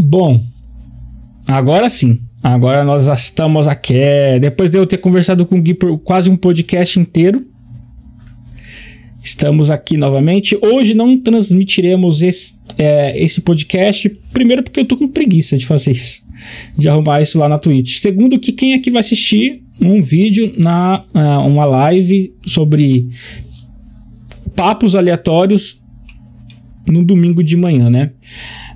Bom, agora sim. Agora nós estamos aqui. Depois de eu ter conversado com o Gui por quase um podcast inteiro, estamos aqui novamente. Hoje não transmitiremos esse, é, esse podcast. Primeiro, porque eu tô com preguiça de fazer isso, de arrumar isso lá na Twitch. Segundo, que quem aqui vai assistir um vídeo na uh, uma live sobre papos aleatórios no domingo de manhã, né?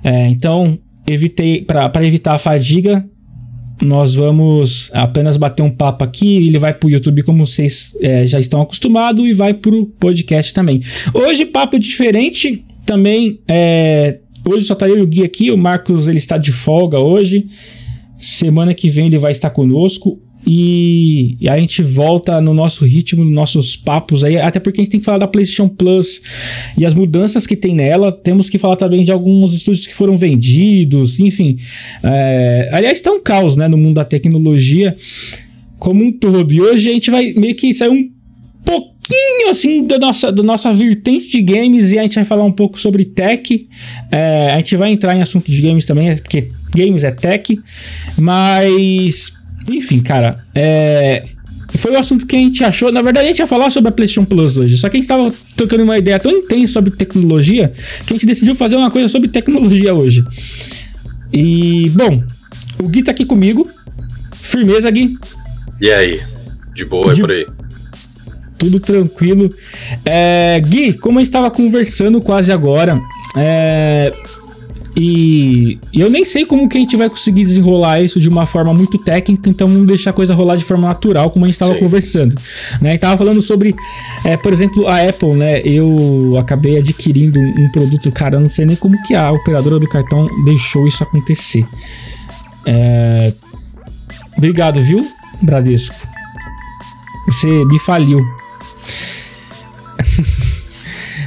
É, então evitei para evitar a fadiga, nós vamos apenas bater um papo aqui. Ele vai pro YouTube, como vocês é, já estão acostumados, e vai pro podcast também. Hoje, papo diferente. Também, é, hoje só tá eu e o Gui aqui. O Marcos ele está de folga hoje. Semana que vem ele vai estar conosco. E, e, a gente volta no nosso ritmo, nos nossos papos aí, até porque a gente tem que falar da PlayStation Plus e as mudanças que tem nela. Temos que falar também de alguns estúdios que foram vendidos, enfim. É, aliás, está um caos né, no mundo da tecnologia como um todo. E hoje a gente vai meio que sair um pouquinho assim da nossa, da nossa vertente de games e a gente vai falar um pouco sobre tech. É, a gente vai entrar em assunto de games também, porque games é tech, mas enfim, cara, é, foi o assunto que a gente achou. Na verdade, a gente ia falar sobre a PlayStation Plus hoje. Só que a gente estava trocando uma ideia tão intensa sobre tecnologia que a gente decidiu fazer uma coisa sobre tecnologia hoje. E, bom, o Gui tá aqui comigo. Firmeza, Gui. E aí? De boa, De... é por aí. Tudo tranquilo. É, Gui, como a gente estava conversando quase agora, é, e, eu nem sei como que a gente vai conseguir desenrolar isso de uma forma muito técnica, então vamos deixar a coisa rolar de forma natural, como a gente estava conversando. Né? A gente tava falando sobre, é, por exemplo, a Apple, né? Eu acabei adquirindo um, produto, cara, eu não sei nem como que a operadora do cartão deixou isso acontecer. É... Obrigado, viu, Bradesco? Você me faliu.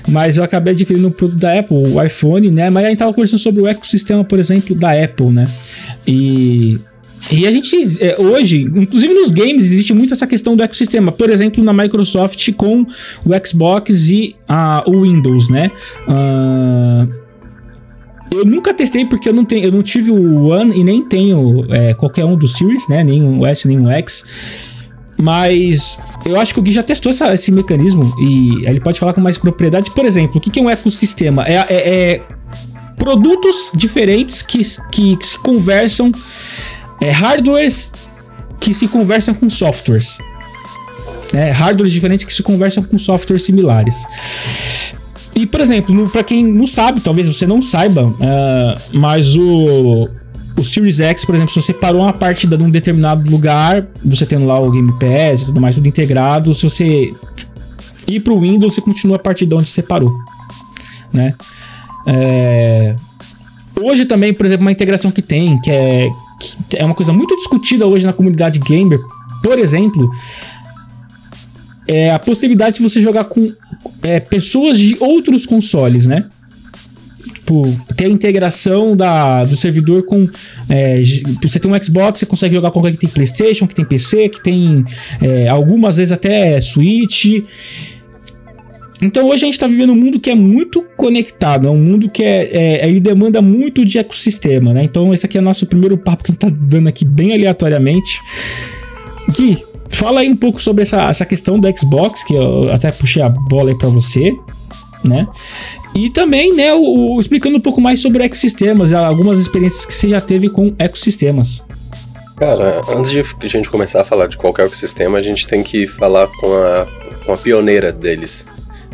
Mas eu acabei adquirindo um produto da Apple, o iPhone, né? Mas a gente tava conversando sobre o ecossistema, por exemplo, da Apple, né? E e a gente, é, hoje, inclusive nos games, existe muito essa questão do ecossistema. Por exemplo, na Microsoft com o Xbox e uh, o Windows, né? Uh, eu nunca testei porque eu não, tenho, eu não tive o One e nem tenho é, qualquer um dos Series, né? Nem o S, nem o X. Mas eu acho que o Gui já testou essa, esse mecanismo e ele pode falar com mais propriedade. Por exemplo, o que, é um ecossistema? É, é, é produtos diferentes que, que, que se conversam, é, hardwares que se conversam com softwares. É, hardwares diferentes que se conversam com softwares similares. E, por exemplo, para quem não sabe, talvez você não saiba, uh, mas o, o Series X, por exemplo, se você parou uma partida de um determinado lugar, você tendo lá o Game Pass e tudo mais, tudo integrado, se você ir pro Windows, você continua a partida onde você parou, né? É... Hoje também, por exemplo, uma integração que tem, que é, que é uma coisa muito discutida hoje na comunidade gamer, por exemplo, é a possibilidade de você jogar com é, pessoas de outros consoles, né? Tipo, ter a integração da, do servidor com. É, você tem um Xbox, você consegue jogar com alguém que tem PlayStation, que tem PC, que tem é, algumas vezes até Switch. Então hoje a gente está vivendo um mundo que é muito conectado, é um mundo que é, é, ele demanda muito de ecossistema, né? Então esse aqui é o nosso primeiro papo que a gente tá dando aqui bem aleatoriamente. Gui, fala aí um pouco sobre essa, essa questão do Xbox, que eu até puxei a bola aí para você, né? E também, né, o, o, explicando um pouco mais sobre ecossistemas, algumas experiências que você já teve com ecossistemas. Cara, antes de a gente começar a falar de qualquer ecossistema, a gente tem que falar com a, com a pioneira deles,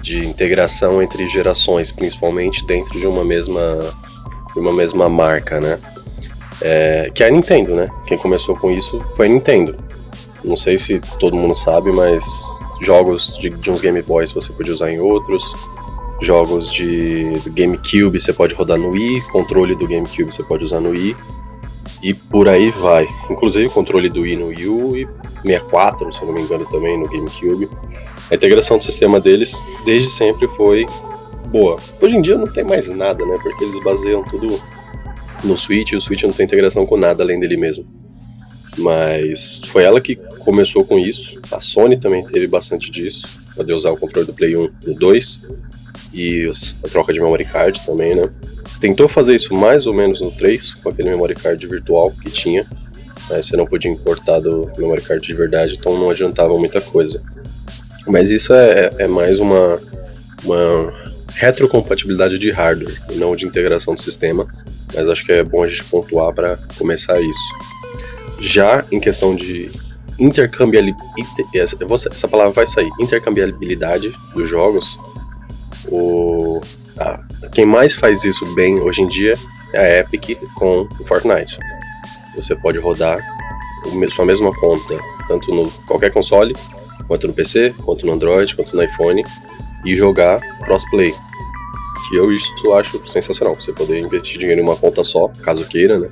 de integração entre gerações, principalmente dentro de uma mesma, de uma mesma marca, né? É, que é a Nintendo, né? Quem começou com isso foi a Nintendo. Não sei se todo mundo sabe, mas jogos de, de uns Game Boys você podia usar em outros, jogos de GameCube você pode rodar no Wii, controle do GameCube você pode usar no Wii. E por aí vai. Inclusive o controle do Wii no Wii U e 64, se eu não me engano, também no GameCube. A integração do sistema deles desde sempre foi boa. Hoje em dia não tem mais nada, né? Porque eles baseiam tudo no Switch e o Switch não tem integração com nada além dele mesmo. Mas foi ela que começou com isso. A Sony também teve bastante disso. Poder usar o controle do Play 1 no 2 e a troca de memory card também, né? Tentou fazer isso mais ou menos no 3, com aquele memory card virtual que tinha. Né? Você não podia importar do memory card de verdade, então não adiantava muita coisa. Mas isso é, é mais uma, uma retrocompatibilidade de hardware, e não de integração do sistema. Mas acho que é bom a gente pontuar para começar isso. Já em questão de intercambiabilidade, essa palavra vai sair, intercambiabilidade dos jogos, o, quem mais faz isso bem hoje em dia é a Epic com o Fortnite. Você pode rodar sua mesma conta, tanto no qualquer console, quanto no PC, quanto no Android, quanto no iPhone, e jogar crossplay. Que eu isso acho sensacional. Você poder investir dinheiro em uma conta só, caso queira, né?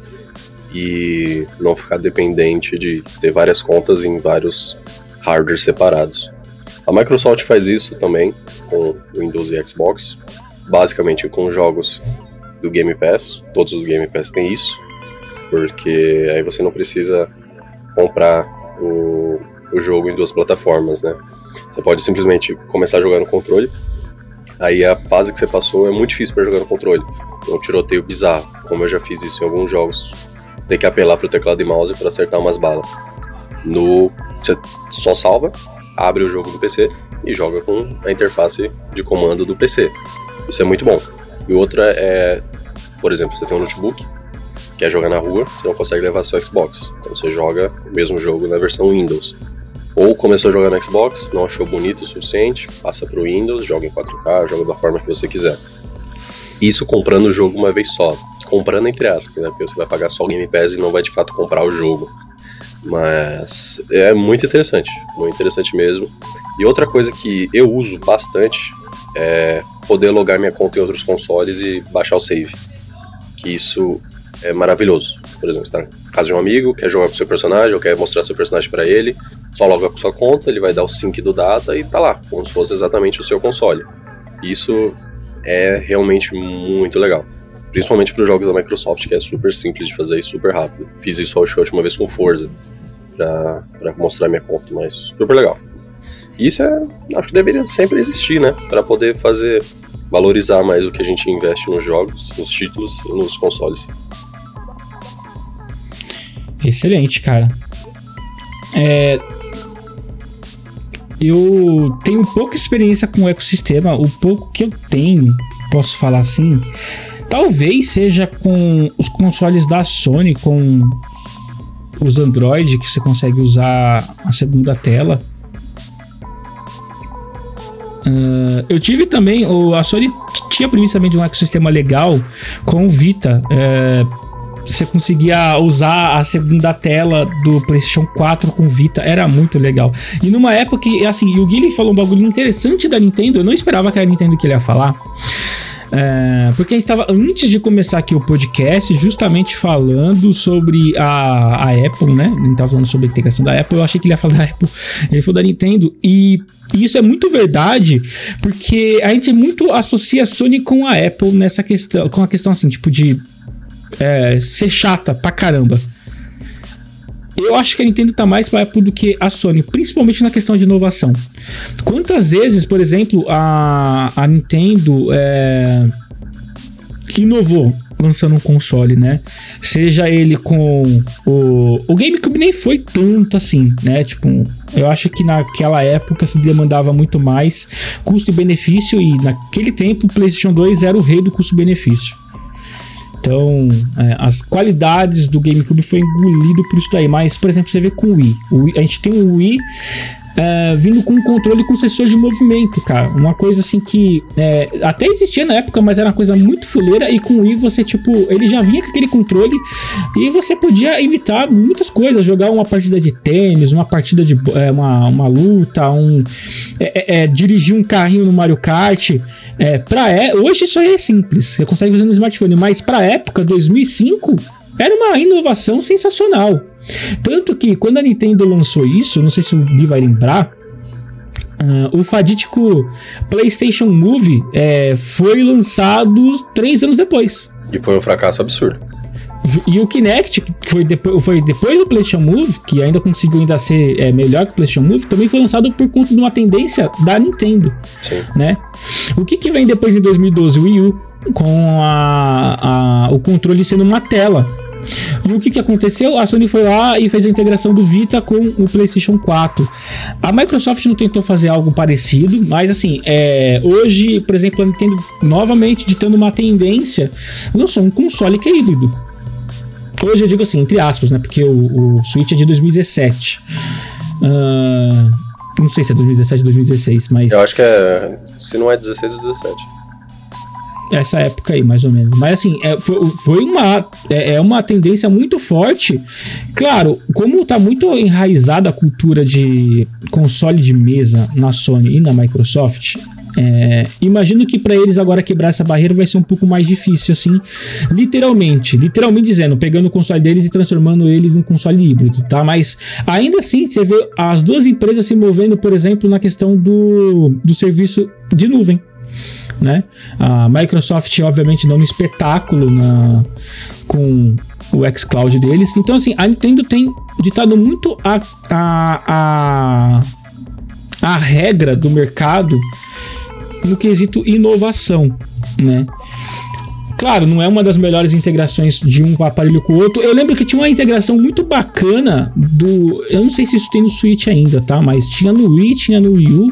E não ficar dependente de ter várias contas em vários hardwares separados. A Microsoft faz isso também com Windows e Xbox, basicamente com jogos do Game Pass. Todos os Game Pass têm isso, porque aí você não precisa comprar o, o jogo em duas plataformas, né? Você pode simplesmente começar a jogar no controle. Aí a fase que você passou é muito difícil para jogar no controle. É um tiroteio bizarro, como eu já fiz isso em alguns jogos. Tem que apelar pro teclado e mouse para acertar umas balas. No você só salva, abre o jogo do PC e joga com a interface de comando do PC. Isso é muito bom. E outra é, por exemplo, você tem um notebook, quer jogar na rua, você não consegue levar seu Xbox. Então você joga o mesmo jogo na versão Windows. Ou começou a jogar no Xbox, não achou bonito o suficiente, passa para o Windows, joga em 4K, joga da forma que você quiser. Isso comprando o jogo uma vez só. Comprando entre aspas, né? Porque você vai pagar só o Game Pass e não vai de fato comprar o jogo. Mas é muito interessante, muito interessante mesmo. E outra coisa que eu uso bastante é poder logar minha conta em outros consoles e baixar o save. Que isso é maravilhoso. Por exemplo, você está na casa de um amigo, quer jogar com seu personagem, ou quer mostrar seu personagem para ele, só loga com sua conta, ele vai dar o sync do data e tá lá, como se fosse exatamente o seu console. Isso é realmente muito legal. Principalmente para os jogos da Microsoft, que é super simples de fazer e super rápido. Fiz isso a última vez com Forza, para mostrar minha conta, mas super legal. Isso é, acho que deveria sempre existir, né? Para poder fazer valorizar mais o que a gente investe nos jogos, nos títulos e nos consoles. Excelente, cara. É, eu tenho pouca experiência com o ecossistema. O pouco que eu tenho, posso falar assim, talvez seja com os consoles da Sony, com os Android, que você consegue usar a segunda tela. Uh, eu tive também, o, a Sony tinha também de um ecossistema legal com o Vita. Uh, você conseguia usar a segunda tela do PlayStation 4 com Vita, era muito legal. E numa época que, assim, o Guilherme falou um bagulho interessante da Nintendo, eu não esperava que era a Nintendo que ele ia falar. É, porque a gente estava antes de começar aqui o podcast, justamente falando sobre a, a Apple, né? A gente tava falando sobre a integração da Apple. Eu achei que ele ia falar da Apple, ele falou da Nintendo. E isso é muito verdade, porque a gente muito associa a Sony com a Apple nessa questão, com a questão assim, tipo de é, ser chata pra caramba. Eu acho que a Nintendo tá mais para Apple do que a Sony, principalmente na questão de inovação. Quantas vezes, por exemplo, a, a Nintendo é, inovou lançando um console, né? Seja ele com o, o GameCube nem foi tanto assim, né? Tipo, eu acho que naquela época se demandava muito mais custo e benefício e naquele tempo o PlayStation 2 era o rei do custo-benefício. Então, é, as qualidades do GameCube foi engolido por isso daí. Mas, por exemplo, você vê com o Wii. O Wii a gente tem o Wii é, vindo com um controle com sensor de movimento, cara. Uma coisa assim que é, até existia na época, mas era uma coisa muito fuleira. E com o Wii você, tipo, ele já vinha com aquele controle e você podia imitar muitas coisas. Jogar uma partida de tênis, uma partida de. É, uma, uma luta, um. É, é, é, dirigir um carrinho no Mario Kart. É, pra, é, hoje isso aí é simples. Você consegue fazer no smartphone, mas pra época, 2005 era uma inovação sensacional. Tanto que quando a Nintendo lançou isso, não sei se o Gui vai lembrar, Uh, o fadítico PlayStation Move é, foi lançado três anos depois. E foi um fracasso absurdo. E o Kinect, que foi, depois, foi depois do PlayStation Move, que ainda conseguiu ainda ser é, melhor que o PlayStation Move, também foi lançado por conta de uma tendência da Nintendo. Sim. Né? O que, que vem depois de 2012? O Wii U, com a, a, o controle sendo uma tela. E o que, que aconteceu? A Sony foi lá e fez a integração do Vita com o PlayStation 4. A Microsoft não tentou fazer algo parecido, mas assim, é, hoje, por exemplo, a Nintendo novamente ditando uma tendência, não só um console que é híbrido. Hoje eu digo assim, entre aspas, né? Porque o, o Switch é de 2017. Uh, não sei se é 2017 ou 2016, mas. Eu acho que é. Se não é 16 ou 17 essa época aí, mais ou menos. Mas assim, é, foi, foi, uma, é, é, uma tendência muito forte. Claro, como tá muito enraizada a cultura de console de mesa na Sony e na Microsoft, é, imagino que para eles agora quebrar essa barreira vai ser um pouco mais difícil, assim, literalmente, literalmente dizendo, pegando o console deles e transformando ele num console híbrido, tá? Mas ainda assim, você vê as duas empresas se movendo, por exemplo, na questão do, do serviço de nuvem né? A Microsoft, obviamente, dando um espetáculo na, com o xCloud deles. Então, assim, a Nintendo tem ditado muito a, a, a, a regra do mercado no quesito inovação, né? Claro, não é uma das melhores integrações de um aparelho com o outro. Eu lembro que tinha uma integração muito bacana do. Eu não sei se isso tem no Switch ainda, tá? Mas tinha no Wii, tinha no Wii U,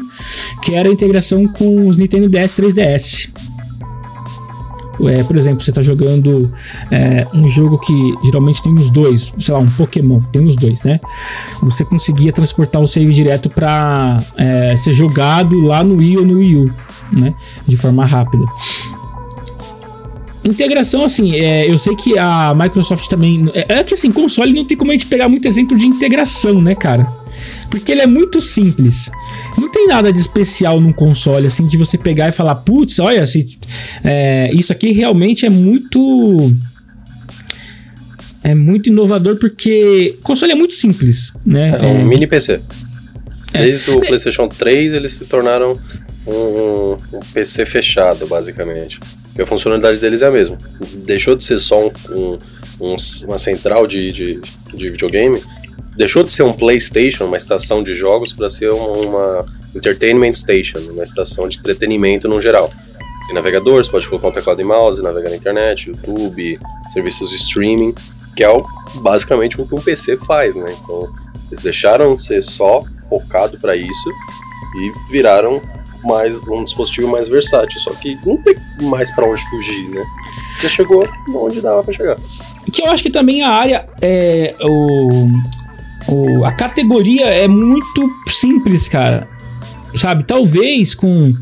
que era a integração com os Nintendo DS 3DS. É, por exemplo, você está jogando é, um jogo que geralmente tem os dois, sei lá, um Pokémon, tem os dois, né? Você conseguia transportar o save direto para é, ser jogado lá no Wii ou no Wii U, né? De forma rápida. Integração, assim, é, eu sei que a Microsoft também. É, é, que assim, console não tem como a gente pegar muito exemplo de integração, né, cara? Porque ele é muito simples. Não tem nada de especial num console, assim, de você pegar e falar, putz, olha, é, isso aqui realmente é muito. É muito inovador porque o console é muito simples, né? É um mini PC. É. Desde o PlayStation 3 eles se tornaram um, um PC fechado, basicamente. A funcionalidade deles é a mesma. Deixou de ser só um, um, um, uma central de, de, de, videogame, deixou de ser um PlayStation, uma estação de jogos, para ser uma, uma, Entertainment Station, uma estação de entretenimento no geral. Tem navegador, você pode colocar um teclado e mouse, navegar na internet, YouTube, serviços de streaming, que é o, basicamente o que um PC faz, né? Então, eles deixaram de ser só focado para isso e viraram mais um dispositivo mais versátil, só que não tem mais para onde fugir, né? Já chegou onde dava para chegar. Que eu acho que também a área é o, o a categoria é muito simples, cara sabe? Talvez com.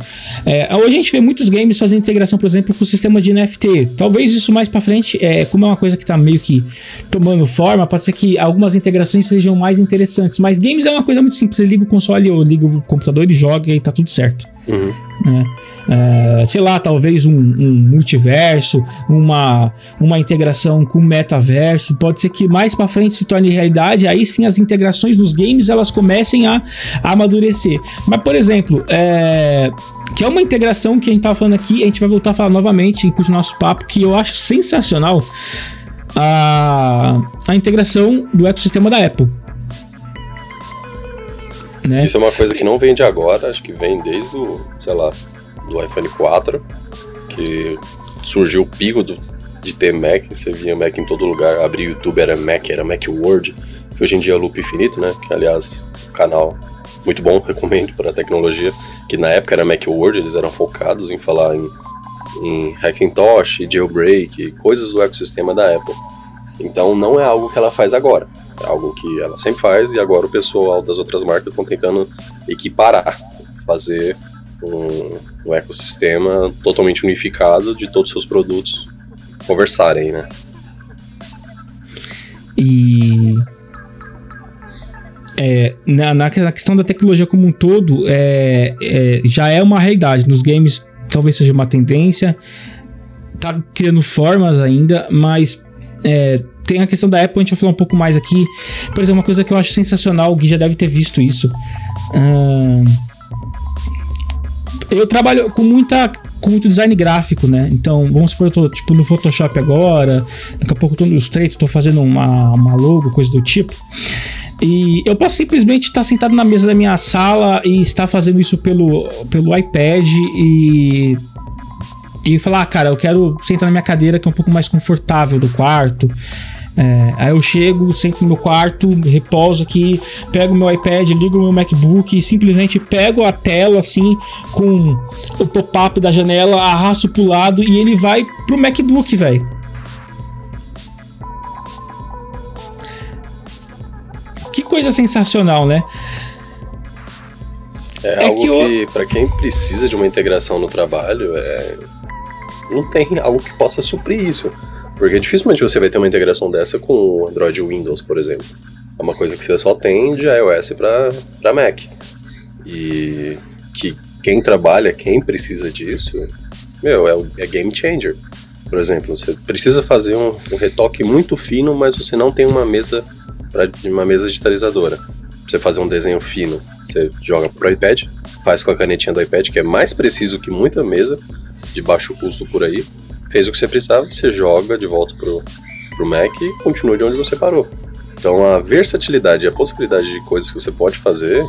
É, hoje a gente vê muitos games fazendo integração, por exemplo, com o sistema de NFT. Talvez isso mais para frente, é, como é uma coisa que tá meio que tomando forma, pode ser que algumas integrações sejam mais interessantes. Mas games é uma coisa muito simples. Você liga o console ou liga o computador e joga e tá tudo certo. Uhum. Né? É, sei lá, talvez um, um, multiverso, uma, uma integração com metaverso. Pode ser que mais para frente se torne realidade. Aí sim as integrações dos games elas comecem a, a amadurecer. Mas, por exemplo, é, que é uma integração que a gente tava falando aqui, a gente vai voltar a falar novamente com o nosso papo, que eu acho sensacional. A, a integração do ecossistema da Apple. Né? Isso é uma coisa que não vem de agora, acho que vem desde o, sei lá, do iPhone 4, que surgiu o pico do, de ter Mac, você via Mac em todo lugar, abrir o YouTube era Mac, era Mac Word, que hoje em dia é Loop Infinito, né? Que aliás, canal muito bom, recomendo para a tecnologia, que na época era Mac Word, eles eram focados em falar em, em Hackintosh, Jailbreak, coisas do ecossistema da Apple. Então não é algo que ela faz agora. É algo que ela sempre faz e agora o pessoal das outras marcas estão tentando equiparar, fazer um, ecossistema totalmente unificado de todos os seus produtos conversarem, né? E é, na, na, questão da tecnologia como um todo, é, é, já é uma realidade. Nos games talvez seja uma tendência, tá criando formas ainda, mas é, tem a questão da Apple, a gente vai falar um pouco mais aqui. Por exemplo, uma coisa que eu acho sensacional, o Gui já deve ter visto isso. Uh, eu trabalho com muita com muito design gráfico, né? Então, vamos supor, eu tô tipo no Photoshop agora, daqui a pouco eu tô no Illustrator, tô fazendo uma, uma logo, coisa do tipo. E eu posso simplesmente estar sentado na mesa da minha sala e estar fazendo isso pelo, pelo iPad e e falar, ah, cara, eu quero sentar na minha cadeira que é um pouco mais confortável do quarto. É, aí eu chego, sento no meu quarto, repouso aqui, pego meu iPad, ligo meu MacBook e simplesmente pego a tela assim com o pop-up da janela, arrasto pro lado e ele vai pro MacBook, velho. Que coisa sensacional, né? É, é algo que, eu... que para quem precisa de uma integração no trabalho, é... não tem algo que possa suprir isso. Porque dificilmente você vai ter uma integração dessa com Android e Windows, por exemplo. É uma coisa que você só tem de iOS para Mac. E que quem trabalha, quem precisa disso, meu, é, é game changer. Por exemplo, você precisa fazer um, um, retoque muito fino, mas você não tem uma mesa pra, uma mesa digitalizadora. Pra você fazer um desenho fino, você joga pro iPad, faz com a canetinha do iPad, que é mais preciso que muita mesa de baixo custo por aí fez o que você precisava, você joga de volta pro, pro Mac e continua de onde você parou. Então a versatilidade e a possibilidade de coisas que você pode fazer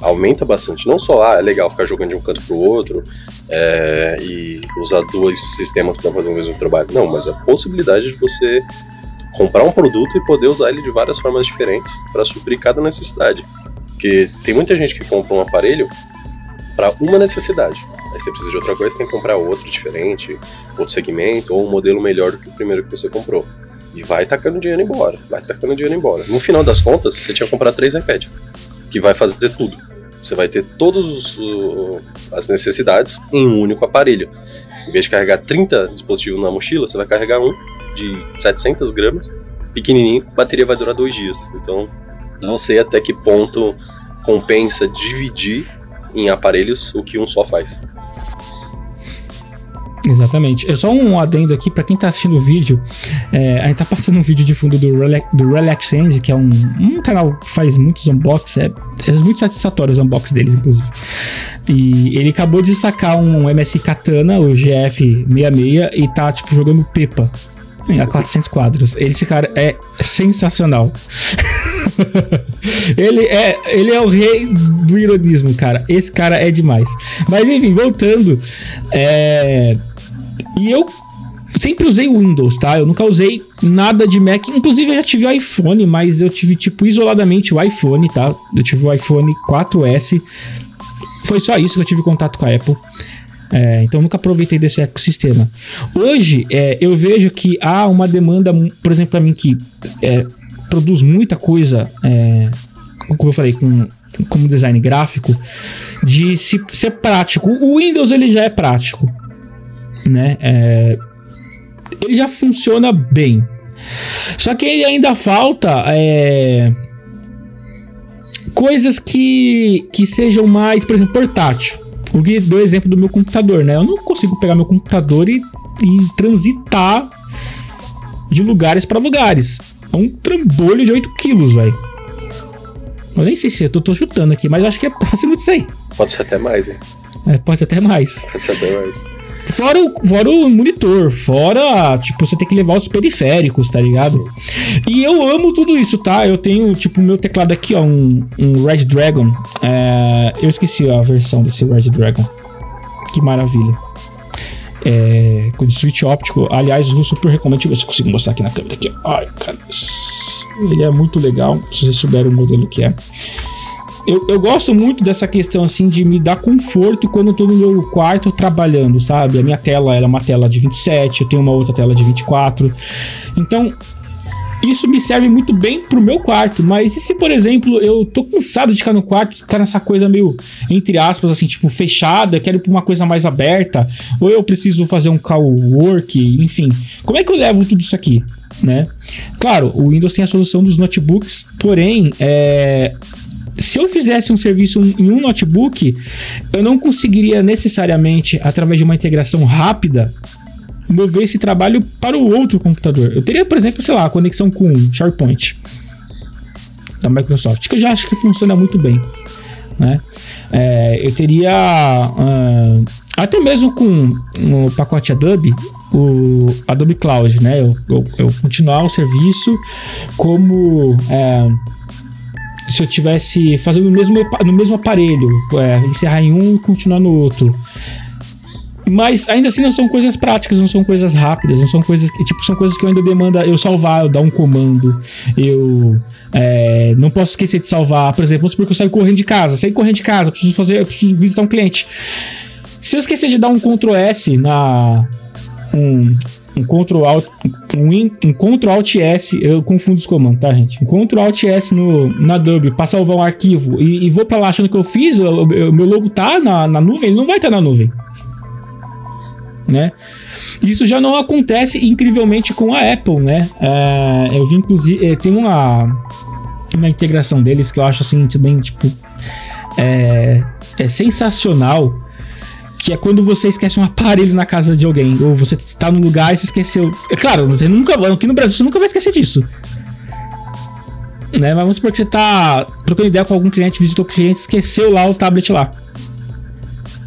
aumenta bastante. Não só, ah, é legal ficar jogando de um canto pro outro é, e usar dois sistemas para fazer o mesmo trabalho. Não, mas a possibilidade de você comprar um produto e poder usar ele de várias formas diferentes para suprir cada necessidade. Porque tem muita gente que compra um aparelho para uma necessidade. Aí você precisa de outra coisa, você tem que comprar outro diferente, outro segmento, ou um modelo melhor do que o primeiro que você comprou. E vai tacando dinheiro embora, vai tacando dinheiro embora. No final das contas, você tinha que comprar três iPads, que vai fazer tudo. Você vai ter todas as necessidades em um único aparelho. Em vez de carregar 30 dispositivos na mochila, você vai carregar um de 700 gramas, pequenininho, a bateria vai durar dois dias. Então, não sei até que ponto compensa dividir em aparelhos o que um só faz. Exatamente. É só um adendo aqui para quem tá assistindo o vídeo. É, a gente tá passando um vídeo de fundo do, do Relax End, que é um, um canal que faz muitos unboxings. É, é muito satisfatório os unboxings deles, inclusive. E ele acabou de sacar um MSI Katana, o GF66, e tá, tipo, jogando Pepa a 400 quadros. Esse cara é sensacional. ele, é, ele é o rei do ironismo, cara. Esse cara é demais. Mas enfim, voltando. É... E eu sempre usei Windows, tá? Eu nunca usei nada de Mac. Inclusive, eu já tive iPhone, mas eu tive, tipo, isoladamente o iPhone, tá? Eu tive o iPhone 4S. Foi só isso que eu tive contato com a Apple. É, então nunca aproveitei desse ecossistema. Hoje é, eu vejo que há uma demanda, por exemplo, para mim que é, produz muita coisa, é, como eu falei, com como design gráfico, de se, ser prático. O Windows ele já é prático, né? É, ele já funciona bem. Só que ele ainda falta é, coisas que, que sejam mais, por exemplo, portátil. Porque dou exemplo do meu computador, né? Eu não consigo pegar meu computador e, e transitar de lugares para lugares. É um trambolho de 8 quilos, velho. Eu nem sei se eu tô, tô, chutando aqui, mas acho que é próximo disso aí. Pode ser até mais, hein? É, pode ser até mais. Pode ser até mais. Fora o, fora o monitor, fora, tipo, você tem que levar os periféricos, tá ligado? E eu amo tudo isso, tá? Eu tenho, tipo, meu teclado aqui, ó, um, um Red Dragon. É, eu esqueci a versão desse Red Dragon. Que maravilha. É, com switch óptico. Aliás, eu super recomendo. Deixa eu ver se consigo mostrar aqui na câmera. Aqui. Ai, cara. Ele é muito legal, se vocês souberem o modelo que é eu, eu gosto muito dessa questão, assim, de me dar conforto quando eu tô no meu quarto trabalhando, sabe? A minha tela é uma tela de 27, eu tenho uma outra tela de 24. Então, isso me serve muito bem pro meu quarto. Mas e se, por exemplo, eu tô cansado de ficar no quarto, ficar nessa coisa meio, entre aspas, assim, tipo, fechada, quero uma coisa mais aberta, ou eu preciso fazer um call work, enfim. Como é que eu levo tudo isso aqui? Né? Claro, o Windows tem a solução dos notebooks, porém, é, se eu fizesse um serviço em um notebook, eu não conseguiria necessariamente, através de uma integração rápida, mover esse trabalho para o outro computador. Eu teria, por exemplo, sei lá, conexão com SharePoint da Microsoft, que eu já acho que funciona muito bem. Né? É, eu teria uh, até mesmo com o pacote Adobe, o Adobe Cloud, né? Eu, eu, eu continuar o serviço como é, se eu tivesse fazendo no mesmo, no mesmo aparelho, é, encerrar em um e continuar no outro. Mas ainda assim não são coisas práticas, não são coisas rápidas, não são coisas que, tipo, são coisas que eu ainda demanda eu salvar, eu dar um comando, eu é, não posso esquecer de salvar. Por exemplo, vamos supor que eu saio correndo de casa, saio correndo de casa, preciso fazer, preciso visitar um cliente. Se eu esquecer de dar um Ctrl S na. Um, um Ctrl Alt, um, um Ctrl Alt S, eu confundo os comandos, tá, gente? Um Ctrl Alt S no, na Adobe pra salvar um arquivo e, e vou pra lá achando que eu fiz, o meu logo tá na, na nuvem, ele não vai estar tá na nuvem né? Isso já não acontece incrivelmente com a Apple, né? É, eu vi inclusive é, tem uma uma integração deles que eu acho assim também tipo é, é sensacional que é quando você esquece um aparelho na casa de alguém, ou você está no lugar e se esqueceu. É claro, você nunca, aqui no Brasil você nunca vai esquecer disso. Né? Mas vamos supor que você está trocando ideia com algum cliente, visitou o cliente, esqueceu lá o tablet lá.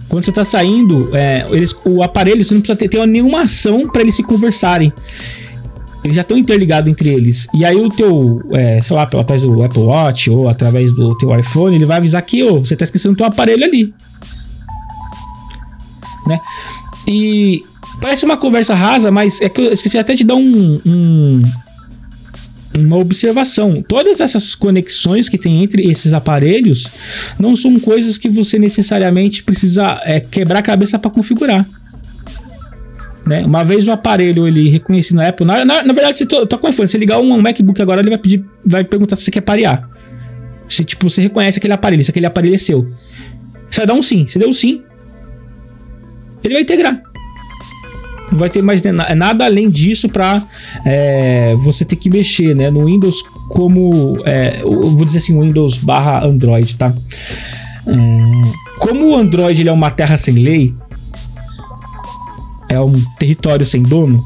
Quando você está saindo, é, eles, o aparelho, você não precisa ter, ter nenhuma ação para eles se conversarem. Eles já estão interligados entre eles. E aí o teu, é, sei lá, através do Apple Watch ou através do teu iPhone, ele vai avisar que oh, você está esquecendo o teu aparelho ali. Né? E parece uma conversa rasa, mas é que eu esqueci até de dar um, um uma observação. Todas essas conexões que tem entre esses aparelhos não são coisas que você necessariamente precisa é, quebrar a cabeça para configurar. Né? Uma vez o aparelho ele reconhecido na Apple, na, na, na verdade, você tá com iPhone, você ligar um, um, MacBook agora, ele vai pedir, vai perguntar se você quer parear. Se tipo, você reconhece aquele aparelho, se aquele aparelho é seu. Você vai dar um sim, você deu um sim, ele vai integrar. Não vai ter mais nada além disso para é, você ter que mexer, né? No Windows como, é, vou dizer assim, Windows barra Android, tá? É, como o Android ele é uma terra sem lei, é um território sem dono,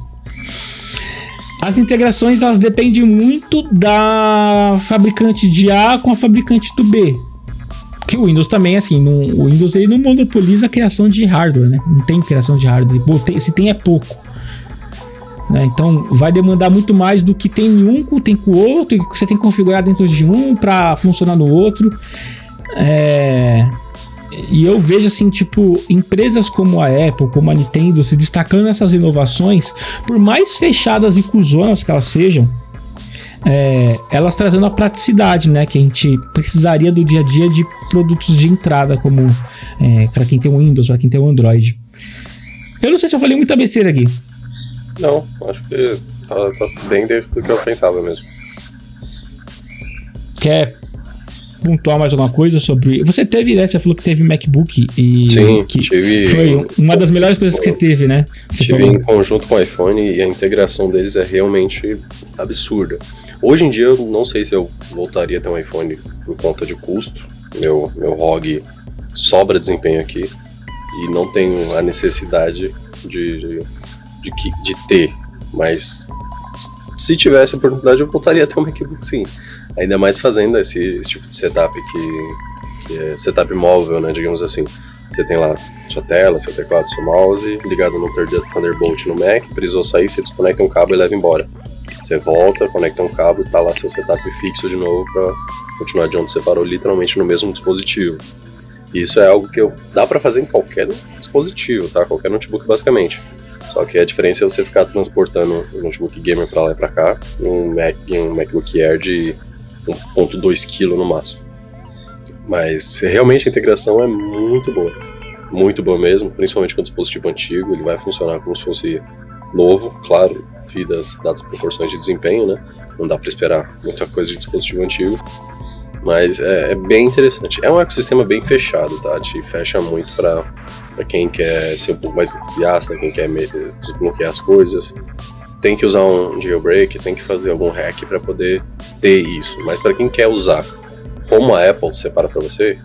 as integrações elas dependem muito da fabricante de A com a fabricante do B. Porque o Windows também, assim, não, o Windows ele não monopoliza a criação de hardware, né? Não tem criação de hardware. Pô, tem, se tem é pouco. Né? Então vai demandar muito mais do que tem em um, tem com o outro, que você tem que configurar dentro de um para funcionar no outro. É... E eu vejo assim, tipo, empresas como a Apple, como a Nintendo se destacando nessas inovações, por mais fechadas e cuzonas que elas sejam, é, elas trazendo a praticidade, né? Que a gente precisaria do dia a dia de produtos de entrada, como é, para quem tem o Windows, para quem tem o Android. Eu não sei se eu falei muita besteira aqui. Não, acho que tá, tá bem dentro do que eu pensava mesmo. Quer pontuar mais alguma coisa sobre. Você teve, né? Você falou que teve MacBook e. Sim, que tive. Foi uma das melhores coisas que você teve, né? Você tive falou. em conjunto com o iPhone e a integração deles é realmente absurda. Hoje em dia eu não sei se eu voltaria a ter um iPhone por conta de custo. Meu, meu ROG sobra desempenho aqui e não tenho a necessidade de, de, de, de ter. Mas se tivesse a oportunidade eu voltaria a ter um MacBook sim. Ainda mais fazendo esse, esse tipo de setup que, que é setup móvel, né, digamos assim. Você tem lá sua tela, seu teclado, seu mouse ligado no Thunderbolt no Mac, precisou sair, você desconecta um cabo e leva embora. Você volta, conecta um cabo e tá lá seu setup fixo de novo para continuar de onde você parou, literalmente no mesmo dispositivo. Isso é algo que eu, dá para fazer em qualquer dispositivo, tá? Qualquer notebook basicamente. Só que a diferença é você ficar transportando um notebook gamer para lá e para cá, um Mac, um MacBook Air de 1.2 kg no máximo. Mas realmente a integração é muito boa. Muito boa mesmo, principalmente com o dispositivo antigo, ele vai funcionar como se fosse novo, claro, devidas dadas proporções de desempenho, né? Não dá para esperar muita coisa de dispositivo antigo. Mas é, é, bem interessante. É um ecossistema bem fechado, tá? Te fecha muito para quem quer ser um pouco mais entusiasta, quem quer desbloquear as coisas. Tem que usar um jailbreak, tem que fazer algum hack para poder ter isso. Mas para quem quer usar, como a Apple separa para você,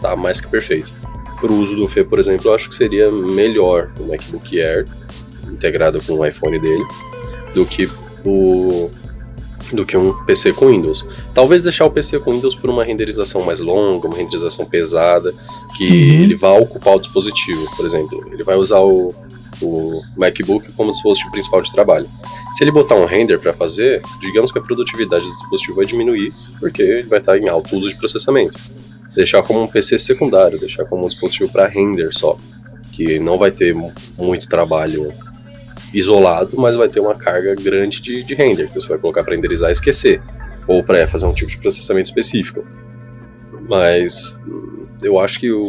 tá mais que perfeito. Para o uso do Fê, por exemplo, eu acho que seria melhor o MacBook Air integrado com o iPhone dele do que o do que um PC com Windows. Talvez deixar o PC com Windows por uma renderização mais longa, uma renderização pesada, que uhum. ele vá ocupar o dispositivo, por exemplo. Ele vai usar o, o MacBook como dispositivo principal de trabalho. Se ele botar um render para fazer, digamos que a produtividade do dispositivo vai diminuir, porque ele vai estar em alto uso de processamento. Deixar como um PC secundário, deixar como um dispositivo para render só, que não vai ter muito trabalho isolado, mas vai ter uma carga grande de, de render, que você vai colocar para renderizar e esquecer, ou para fazer um tipo de processamento específico. Mas eu acho que o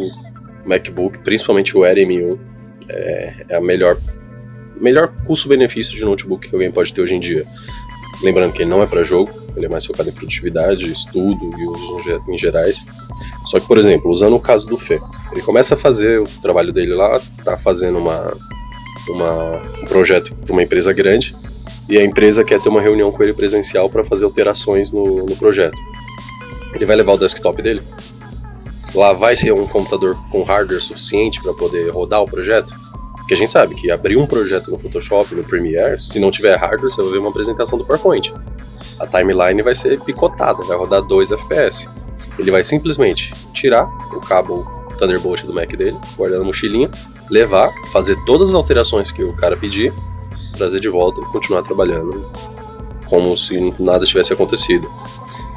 MacBook, principalmente o Air M1, é, é a melhor, melhor custo-benefício de notebook que alguém pode ter hoje em dia. Lembrando que ele não é para jogo, ele é mais focado em produtividade, estudo e usos em gerais. Só que, por exemplo, usando o caso do Fê, ele começa a fazer o trabalho dele lá, tá fazendo uma, uma, um projeto para uma empresa grande e a empresa quer ter uma reunião com ele presencial para fazer alterações no, no, projeto. Ele vai levar o desktop dele? Lá vai ter um computador com hardware suficiente para poder rodar o projeto? Porque a gente sabe que abrir um projeto no Photoshop, no Premiere, se não tiver hardware, você vai ver uma apresentação do PowerPoint. A timeline vai ser picotada, vai rodar 2 FPS. Ele vai simplesmente tirar o cabo Thunderbolt do Mac dele, guardar na mochilinha, levar, fazer todas as alterações que o cara pedir, trazer de volta e continuar trabalhando como se nada tivesse acontecido.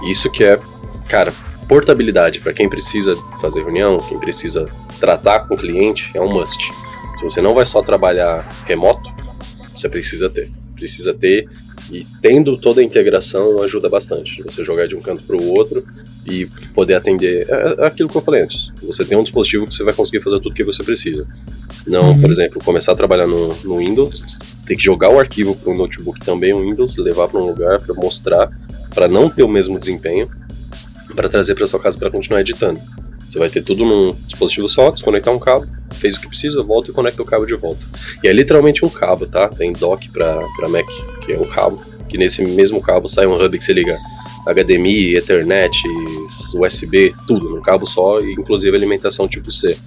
Isso que é, cara, portabilidade para quem precisa fazer reunião, quem precisa tratar com o cliente, é um must. Se você não vai só trabalhar remoto, você precisa ter. Precisa ter e tendo toda a integração ajuda bastante. Você jogar de um canto para o outro e poder atender. É, é aquilo que eu falei antes. Você tem um dispositivo que você vai conseguir fazer tudo que você precisa. Não, uhum. por exemplo, começar a trabalhar no, no Windows, ter que jogar o arquivo para um notebook também um Windows, levar para um lugar para mostrar, para não ter o mesmo desempenho, para trazer para sua casa para continuar editando. Você vai ter tudo num dispositivo só, desconectar um cabo, fez o que precisa, volta e conecta o cabo de volta. E é literalmente um cabo, tá? Tem dock para Mac, que é o cabo, que nesse mesmo cabo sai um hub que você liga HDMI, Ethernet, USB, tudo num cabo só, e inclusive alimentação tipo C.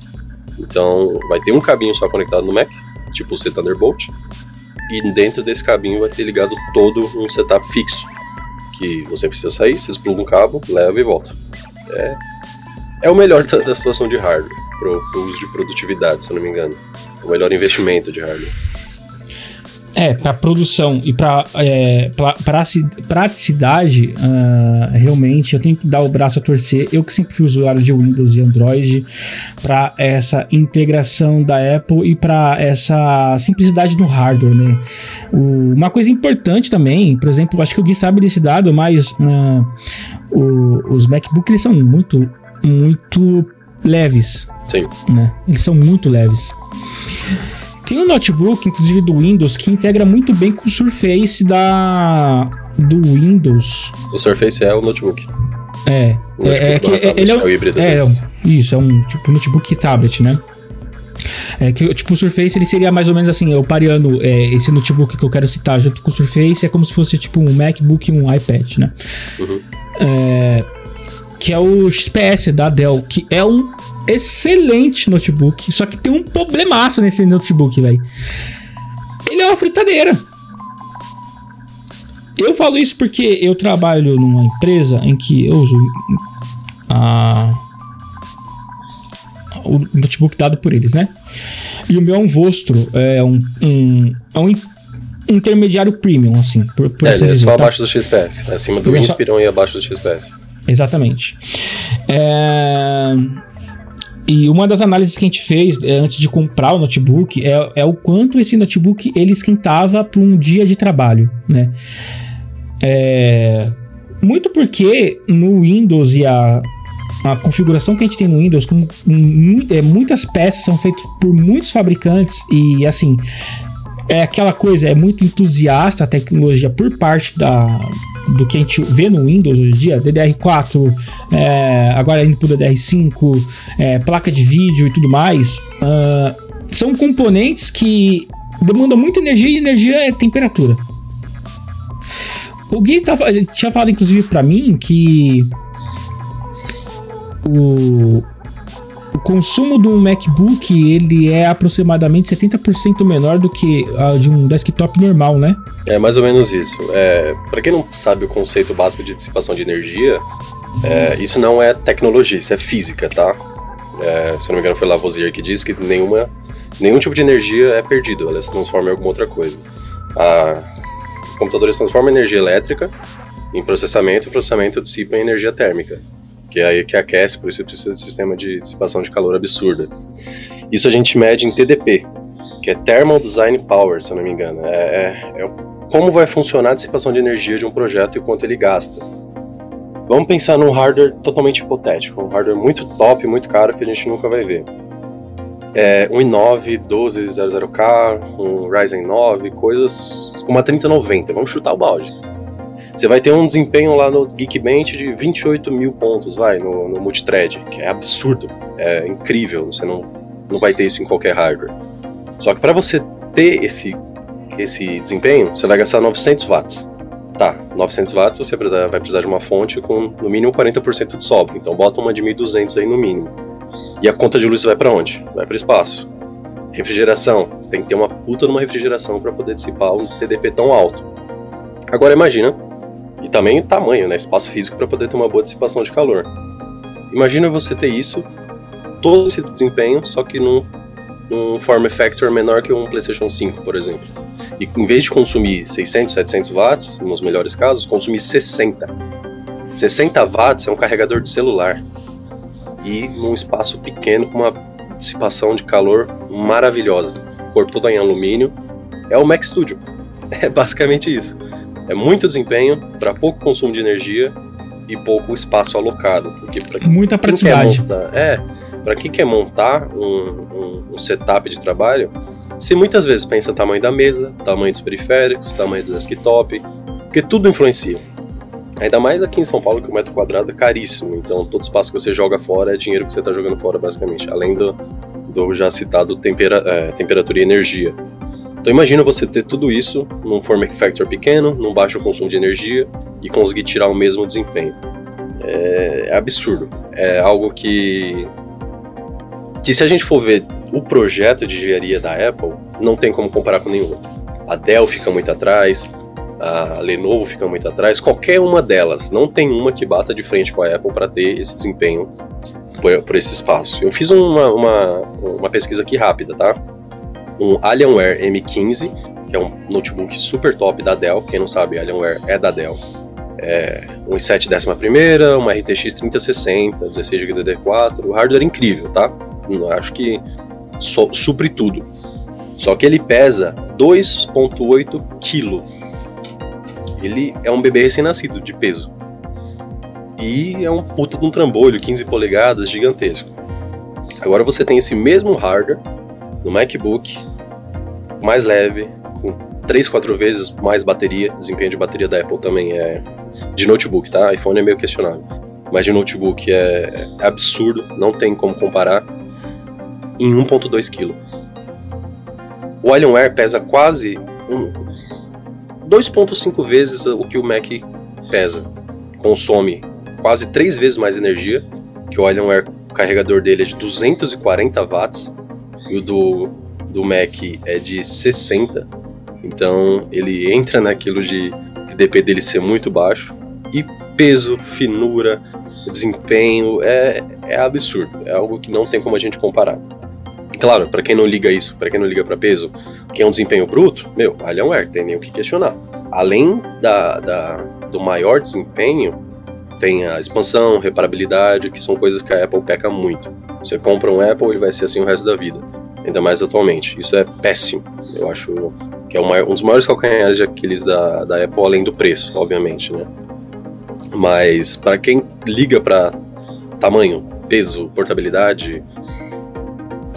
Então vai ter um cabinho só conectado no Mac, tipo C Thunderbolt, e dentro desse cabinho vai ter ligado todo um setup fixo, que você precisa sair, você expluga um cabo, leva e volta. É, é o melhor da, da situação de hardware, para o uso de produtividade, se eu não me engano. O melhor investimento de hardware. É, para produção e para é, praticidade, uh, realmente eu tenho que dar o braço a torcer. Eu que sempre fui usuário de Windows e Android, para essa integração da Apple e para essa simplicidade no hardware, né? O, uma coisa importante também, por exemplo, acho que o Gui sabe desse dado, mas uh, o, os MacBook eles são muito, muito leves. Sim. Né? Eles são muito leves. Tem um notebook, inclusive do Windows, que integra muito bem com o Surface da do Windows. O Surface é o notebook. É, o notebook é, é que é, ele é, é o híbrido é, é isso, é um tipo notebook tablet, né? É que tipo o Surface ele seria mais ou menos assim, eu pareando é, esse notebook que eu quero citar junto com o Surface é como se fosse tipo um MacBook e um iPad, né? Uhum. É, que é o XPS da Dell, que é um excelente notebook. Só que tem um problemaço nesse notebook, velho. Ele é uma fritadeira. Eu falo isso porque eu trabalho numa empresa em que eu uso a o notebook dado por eles, né? E o meu é um Vostro, é um, um, é um intermediário premium, assim. Por, por é, ele é só tá? abaixo do XPS, acima do Inspiron e abaixo do XPS. Exatamente. É... E uma das análises que a gente fez é, antes de comprar o notebook é, é o quanto esse notebook ele esquentava para um dia de trabalho, né? É, muito porque no Windows e a, a configuração que a gente tem no Windows, com, é, muitas peças são feitas por muitos fabricantes e assim é aquela coisa, é muito entusiasta a tecnologia por parte da, do que a gente vê no Windows hoje em dia, DDR4, é, agora indo pro DDR5, é, placa de vídeo e tudo mais, uh, são componentes que demandam muita energia e energia é temperatura. O Gui tava, tinha falado, inclusive, para mim que o, o consumo do MacBook ele é aproximadamente 70% menor do que uh, de um desktop normal, né? É mais ou menos isso. É, para quem não sabe o conceito básico de dissipação de energia, é, isso não é tecnologia, isso é física, tá? É, se não me engano foi Lavoisier que disse que nenhuma, nenhum tipo de energia é perdido, ela se transforma em alguma outra coisa. A, computadores transformam energia elétrica em processamento o processamento dissipa em energia térmica que é aí que aquece, por isso precisa de sistema de dissipação de calor absurda. Isso a gente mede em TDP, que é Thermal Design Power, se eu não me engano. É, é, é como vai funcionar a dissipação de energia de um projeto e quanto ele gasta. Vamos pensar num hardware totalmente hipotético, um hardware muito top, muito caro que a gente nunca vai ver. É, um i9 1200K, um Ryzen 9, coisas com uma 3090, vamos chutar o balde você vai ter um desempenho lá no Geekbench de 28 mil pontos, vai, no, no multithread, que é absurdo, é incrível, você não, não vai ter isso em qualquer hardware. Só que para você ter esse, esse desempenho, você vai gastar 900 watts. Tá, 900 watts você vai precisar de uma fonte com no mínimo 40% de sobra, então bota uma de 1200 aí no mínimo. E a conta de luz vai para onde? Vai para o espaço. Refrigeração, tem que ter uma puta numa refrigeração para poder dissipar um TDP tão alto. Agora imagina e também o tamanho, né? Espaço físico para poder ter uma boa dissipação de calor. Imagina você ter isso, todo esse desempenho, só que num, num form factor menor que um PlayStation 5, por exemplo. E em vez de consumir 600, 700 watts, nos melhores casos, consumir 60. 60 watts é um carregador de celular. E num espaço pequeno com uma dissipação de calor maravilhosa. O corpo todo em alumínio. É o Mac Studio. É basicamente isso. É muito desempenho para pouco consumo de energia e pouco espaço alocado. Porque Muita praticidade. Montar, é, para quem quer montar um, um, um, setup de trabalho, você muitas vezes pensa tamanho da mesa, tamanho dos periféricos, tamanho do desktop, porque tudo influencia. Ainda mais aqui em São Paulo que o metro quadrado é caríssimo, então todo espaço que você joga fora é dinheiro que você está jogando fora basicamente, além do, do já citado tempera, é, temperatura e energia. Então imagina você ter tudo isso num form factor pequeno, num baixo consumo de energia e conseguir tirar o mesmo desempenho. É, é absurdo. É algo que que se a gente for ver o projeto de engenharia da Apple, não tem como comparar com nenhum. A Dell fica muito atrás, a Lenovo fica muito atrás, qualquer uma delas, não tem uma que bata de frente com a Apple para ter esse desempenho por, por, esse espaço. Eu fiz uma, uma, uma pesquisa aqui rápida, tá? Um Alienware M15, que é um notebook super top da Dell. Quem não sabe, Alienware é da Dell. É, um i7 11, uma RTX 3060, 16 GB DD4, o hardware é incrível, tá? Acho que so, supre tudo. Só que ele pesa 2.8 kg. Ele é um bebê recém-nascido de peso. E é um puta de um trambolho, 15 polegadas, gigantesco. Agora você tem esse mesmo hardware no MacBook, mais leve, com 3, 4 vezes mais bateria. Desempenho de bateria da Apple também é de notebook, tá? iPhone é meio questionável. Mas de notebook é, é absurdo, não tem como comparar. Em 1.2 kg. O Alienware pesa quase um, 2.5 vezes o que o Mac pesa. Consome quase 3 vezes mais energia, que o Alienware, o carregador dele é de 240 watts e o do, do Mac é de 60, então ele entra naquilo de DP dele ser muito baixo e peso, finura, desempenho é, é absurdo, é algo que não tem como a gente comparar. Claro, para quem não liga isso, para quem não liga para peso, que é um desempenho bruto, meu, Alienware, tem nem o que questionar. Além da, da, do maior desempenho, tem a expansão, reparabilidade, que são coisas que a Apple peca muito. Você compra um Apple, ele vai ser assim o resto da vida ainda mais atualmente. Isso é péssimo. Eu acho que é um dos maiores calcanhares de Aquiles da, da Apple, além do preço, obviamente, né? Mas para quem liga para tamanho, peso, portabilidade,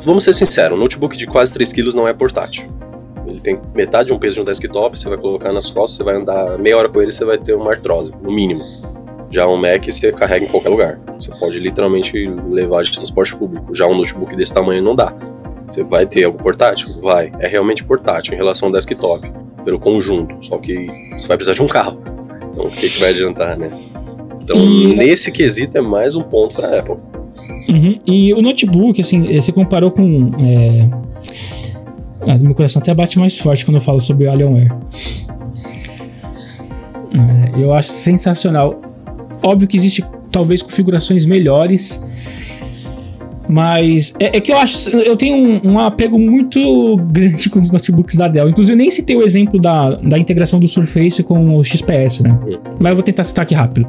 vamos ser sinceros, um notebook de quase 3 kg não é portátil. Ele tem metade de um peso de um desktop, você vai colocar nas costas, você vai andar meia hora com ele, você vai ter uma artrose, no mínimo. Já um Mac você carrega em qualquer lugar. Você pode literalmente levar de transporte público. Já um notebook desse tamanho não dá. Você vai ter algo portátil? Vai. É realmente portátil em relação ao desktop, pelo conjunto. Só que você vai precisar de um carro. Então o que, que vai adiantar, né? Então, e... nesse quesito é mais um ponto para Apple. Uhum. E o notebook, assim, você comparou com. É... Ah, meu coração até bate mais forte quando eu falo sobre o Alienware. É, eu acho sensacional. Óbvio que existe talvez configurações melhores mas é, é, que eu acho. Eu tenho um, um, apego muito grande com os notebooks da Dell. Inclusive, eu nem citei o exemplo da, da integração do Surface com o XPS, né? Mas eu vou tentar citar aqui rápido.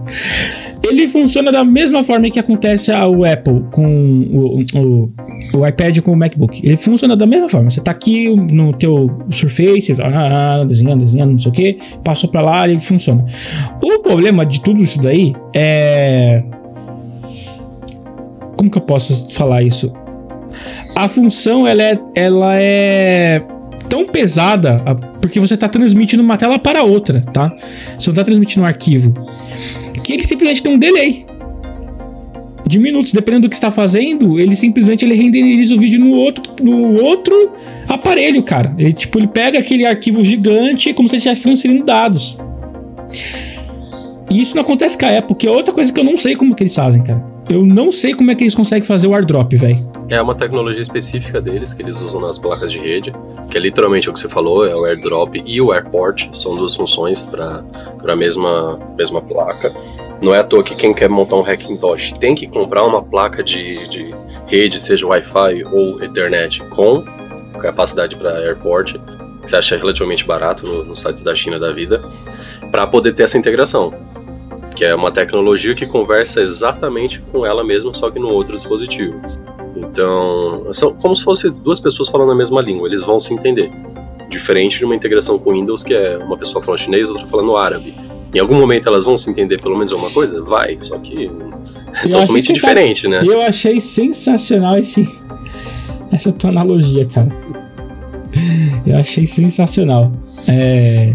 Ele funciona da mesma forma que acontece o Apple com o, o, o iPad com o MacBook. Ele funciona da mesma forma. Você tá aqui no teu Surface, ah, desenhando, desenhando, não sei o que, passou pra lá, ele funciona. O problema de tudo isso daí é como que eu posso falar isso? A função ela é, ela é tão pesada porque você está transmitindo uma tela para outra, tá? Você não está transmitindo um arquivo que ele simplesmente tem um delay de minutos, dependendo do que está fazendo, ele simplesmente ele renderiza o vídeo no outro, no outro aparelho, cara. Ele tipo ele pega aquele arquivo gigante como se ele estivesse transferindo dados. E isso não acontece com a Apple, que é outra coisa que eu não sei como que eles fazem, cara. Eu não sei como é que eles conseguem fazer o airdrop, velho. É uma tecnologia específica deles que eles usam nas placas de rede, que é literalmente o que você falou, é o airdrop e o airport, são duas funções para a mesma, mesma placa. Não é à toa que quem quer montar um Hackintosh tem que comprar uma placa de, de rede, seja Wi-Fi ou Ethernet, com capacidade para airport, que você acha relativamente barato nos no sites da China da vida, para poder ter essa integração que é uma tecnologia que conversa exatamente com ela mesma, só que no outro dispositivo. Então, são como se fossem duas pessoas falando a mesma língua, eles vão se entender. Diferente de uma integração com Windows, que é uma pessoa falando chinês, outra falando árabe. Em algum momento elas vão se entender pelo menos uma coisa? Vai, só que é totalmente diferente, né? Eu achei sensacional esse, essa tua analogia, cara. Eu achei sensacional. É,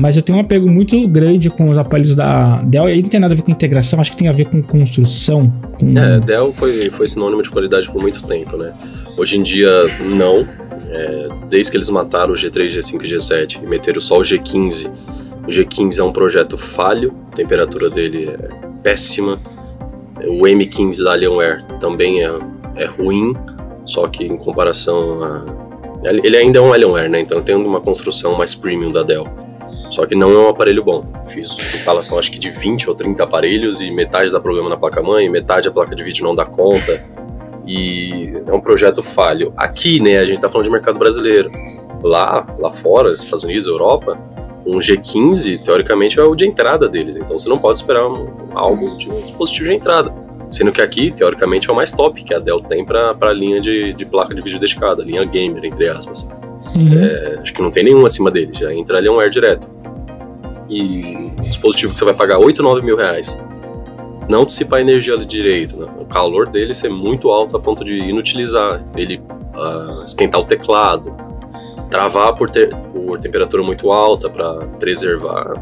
mas eu tenho um apego muito grande com os aparelhos da Dell. E aí não tem nada a ver com integração, acho que tem a ver com construção. Com... É, Dell foi, foi sinônimo de qualidade por muito tempo, né? Hoje em dia, não. É, desde que eles mataram o G3, G5 e G7 e meteram só o G15, o G15 é um projeto falho, a temperatura dele é péssima. O M15 da Alienware também é, é ruim, só que em comparação a. Ele ainda é um Alienware, né? Então tem uma construção mais premium da Dell. Só que não é um aparelho bom. Fiz instalação acho que de 20 ou 30 aparelhos e metade da programa na placa-mãe, metade a placa de vídeo não dá conta. E é um projeto falho. Aqui, né, a gente tá falando de mercado brasileiro. Lá, lá fora, Estados Unidos, Europa, um G15, teoricamente, é o de entrada deles. Então você não pode esperar um, algo de um dispositivo de entrada. Sendo que aqui, teoricamente, é o mais top que a Dell tem para a linha de, de placa de vídeo dedicada, linha gamer, entre aspas. Uhum. É, acho que não tem nenhum acima dele, já entra ali um Air direto e um dispositivo que você vai pagar 8, 9 mil reais não dissipar energia ali direito, né? o calor dele ser muito alto a ponto de inutilizar, ele uh, esquentar o teclado, travar por, ter, por temperatura muito alta para preservar.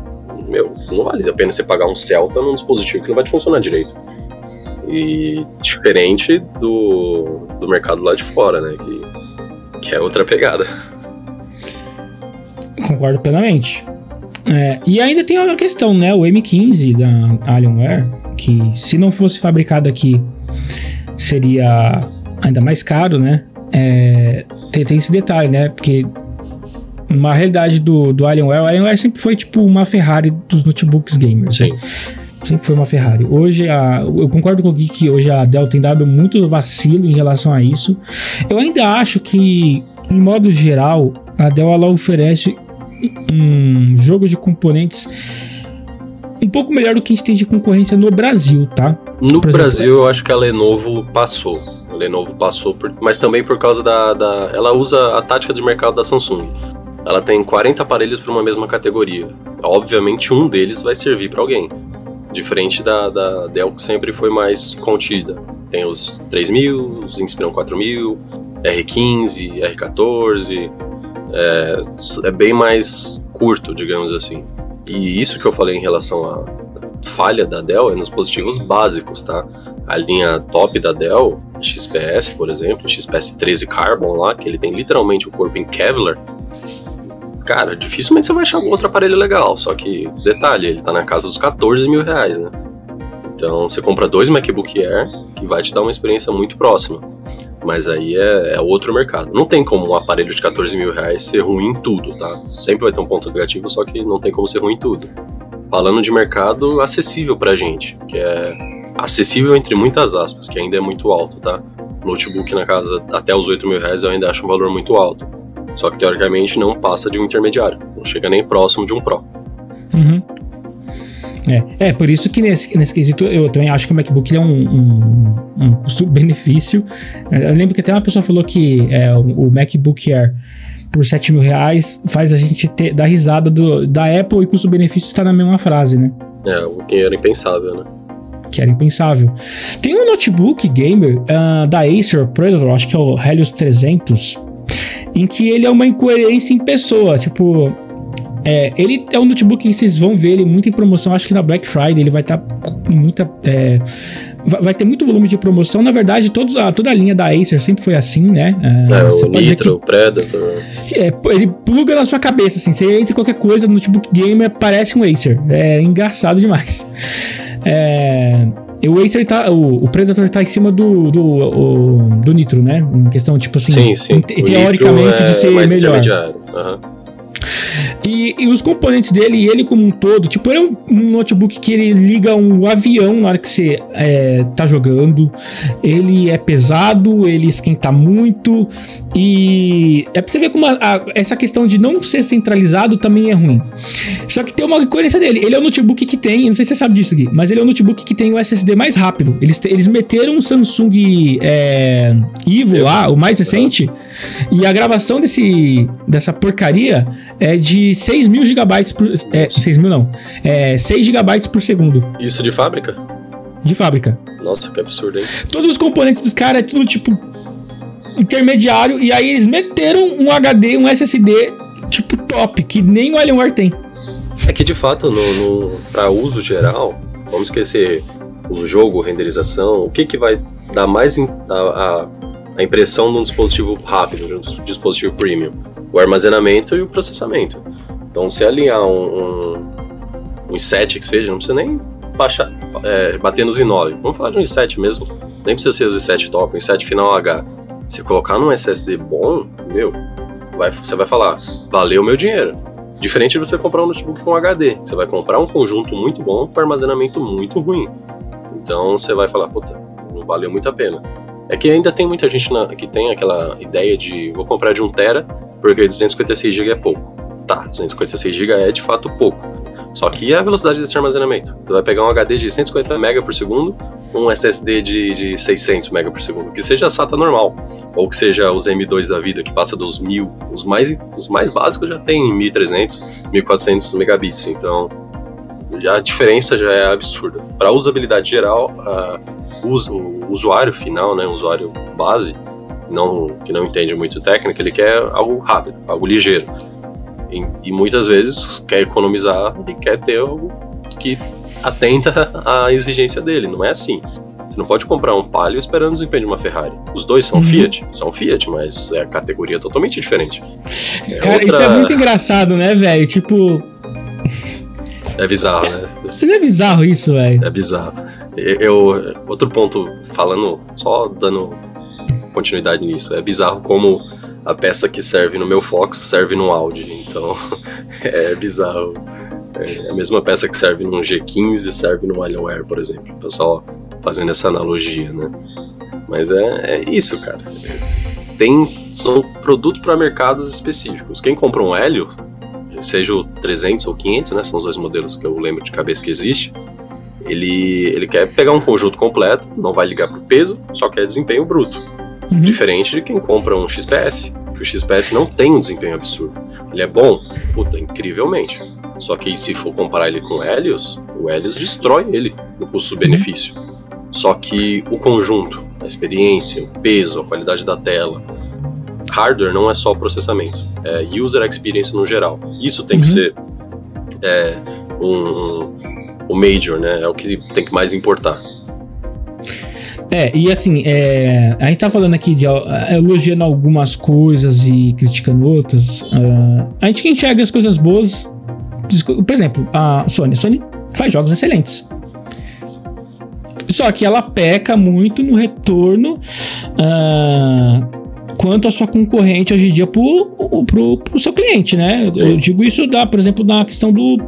Meu, não vale a pena você pagar um Celta num dispositivo que não vai te funcionar direito. E diferente do, do mercado lá de fora, né? Que, que é outra pegada. Concordo plenamente. É, e ainda tem uma questão, né? O M15 da Alienware, que se não fosse fabricado aqui, seria ainda mais caro, né? É, tem, tem, esse detalhe, né? Porque uma realidade do, do Alienware, o Alienware sempre foi tipo uma Ferrari dos notebooks gamers. Sim. Né? Sempre foi uma Ferrari. Hoje, a, eu concordo com o Gui que hoje a Dell tem dado muito vacilo em relação a isso. Eu ainda acho que, em modo geral, a Dell ela oferece um jogo de componentes um pouco melhor do que a gente tem de concorrência no Brasil, tá? No exemplo, Brasil, eu acho que a Lenovo passou. A Lenovo passou, por, mas também por causa da, da. Ela usa a tática de mercado da Samsung. Ela tem 40 aparelhos para uma mesma categoria. Obviamente, um deles vai servir para alguém. Diferente da, da Dell, que sempre foi mais contida. Tem os 3000, os Inspiron 4000, R15, R14, é, é bem mais curto, digamos assim. E isso que eu falei em relação à falha da Dell é nos dispositivos básicos, tá? A linha top da Dell, XPS, por exemplo, XPS 13 Carbon lá, que ele tem literalmente o corpo em Kevlar. Cara, dificilmente você vai achar algum outro aparelho legal, só que, detalhe, ele tá na casa dos 14 mil reais, né? Então você compra dois MacBook Air que vai te dar uma experiência muito próxima. Mas aí é, é, outro mercado. Não tem como um aparelho de 14 mil reais ser ruim em tudo, tá? Sempre vai ter um ponto negativo, só que não tem como ser ruim em tudo. Falando de mercado acessível pra gente, que é acessível entre muitas aspas, que ainda é muito alto, tá? Notebook na casa até os 8 mil reais eu ainda acho um valor muito alto. Só que teoricamente não passa de um intermediário, não chega nem próximo de um Pro. Uhum. É, é, por isso que nesse, nesse quesito eu também acho que o MacBook é um, um, um custo-benefício. Eu lembro que até uma pessoa falou que é, o, MacBook Air por 7 mil reais faz a gente ter, dar risada do, da Apple e custo-benefício está na mesma frase, né? É, o que era impensável, né? Que era impensável. Tem um notebook gamer uh, da Acer Predator, acho que é o Helios 300, em que ele é uma incoerência em pessoa. Tipo, é, ele é um notebook que vocês vão ver ele muito em promoção. Acho que na Black Friday ele vai estar tá muita. É, vai ter muito volume de promoção. Na verdade, todos, a, toda a linha da Acer sempre foi assim, né? É, é o Nitro, o Predator. É, ele pluga na sua cabeça, assim. Você entra em qualquer coisa no notebook gamer, parece um Acer. É engraçado demais. É, o Acer tá. O, o, Predator tá em cima do, do, o, do Nitro, né? Em questão, tipo assim. Sim, sim. teoricamente, de ser melhor. Uhum. E, e, os componentes dele, ele como um todo, tipo, ele é um, um, notebook que ele liga um avião na hora que você é, tá jogando. Ele é pesado, ele esquenta muito. E é pra você ver como a, a, essa questão de não ser centralizado também é ruim. Só que tem uma coerência dele. Ele é o notebook que tem, não sei se você sabe disso aqui, mas ele é o notebook que tem o SSD mais rápido. Eles, eles meteram um Samsung é, Evo lá, o mais recente, e a gravação desse, dessa porcaria é de 6 mil gigabytes por. É, 6 mil não. É 6 gigabytes por segundo. Isso de fábrica? De fábrica. Nossa, que absurdo, hein? Todos os componentes dos caras é tudo tipo intermediário. E aí eles meteram um HD, um SSD tipo top, que nem o Alienware tem. É que de fato, no, no, para uso geral, vamos esquecer o jogo, renderização, o que, que vai dar mais in, a, a, a impressão de um dispositivo rápido, de um dispositivo premium? o armazenamento e o processamento. Então, se alinhar um, um, um i7 que seja, não precisa nem baixar, é, bater nos i9. Vamos falar de um i7 mesmo. Nem precisa ser os i7 top, um i7 final H. Se colocar num SSD bom, meu, vai, você vai falar, valeu meu dinheiro. Diferente de você comprar um notebook com HD. Você vai comprar um conjunto muito bom com armazenamento muito ruim. Então você vai falar, puta, não valeu muito a pena. É que ainda tem muita gente na, que tem aquela ideia de vou comprar de 1 tera porque 256 GB é pouco. Tá, 256 GB é de fato pouco. Só que e a velocidade desse armazenamento? Você vai pegar um HD de 150 MB por segundo, um SSD de, de 600 MB por segundo, que seja a SATA normal, ou que seja os M2 da vida, que passa dos 1000, os mais, os mais básicos já tem 1300, 1400 megabits, então a diferença já é absurda. Para usabilidade geral, uh, o usuário final, né, o usuário base, não, que não entende muito técnica, ele quer algo rápido, algo ligeiro. E, e muitas vezes quer economizar e quer ter algo que atenta à exigência dele. Não é assim. Você não pode comprar um Palio esperando o desempenho de uma Ferrari. Os dois são uhum. Fiat, são Fiat, mas é a categoria totalmente diferente. É Cara, outra... isso é muito engraçado, né, velho? Tipo. É bizarro, né? Não é bizarro isso, velho? É bizarro. Eu, outro ponto, falando, só dando continuidade nisso. É bizarro como a peça que serve no meu Fox serve no Audi. Então é bizarro. É a mesma peça que serve num G15 serve no Alienware, por exemplo. O pessoal fazendo essa analogia, né? Mas é, é isso, cara. Tem, são produtos para mercados específicos. Quem compra um Helio, seja o 300 ou 500, né? São os dois modelos que eu lembro de cabeça que existe. Ele, ele quer pegar um conjunto completo, não vai ligar pro peso, só quer desempenho bruto. Uhum. Diferente de quem compra um XPS. Que o XPS não tem um desempenho absurdo. Ele é bom, puta, incrivelmente. Só que se for comparar ele com o Helios, o Helios destrói ele no custo-benefício. Só que o conjunto, a experiência, o peso, a qualidade da tela, hardware não é só o processamento, é user experience no geral. Isso tem uhum. que ser é, um, um, o major, né? É o que tem que mais importar. É, e assim, é, a gente tá falando aqui de elogiando algumas coisas e criticando outras. Uh, a gente enxerga as coisas boas. Por exemplo, a Sony. A Sony faz jogos excelentes. Só que ela peca muito no retorno. Uh, quanto a sua concorrente hoje em dia pro, pro, pro seu cliente, né? Sim. Eu digo isso, da, por exemplo, na questão do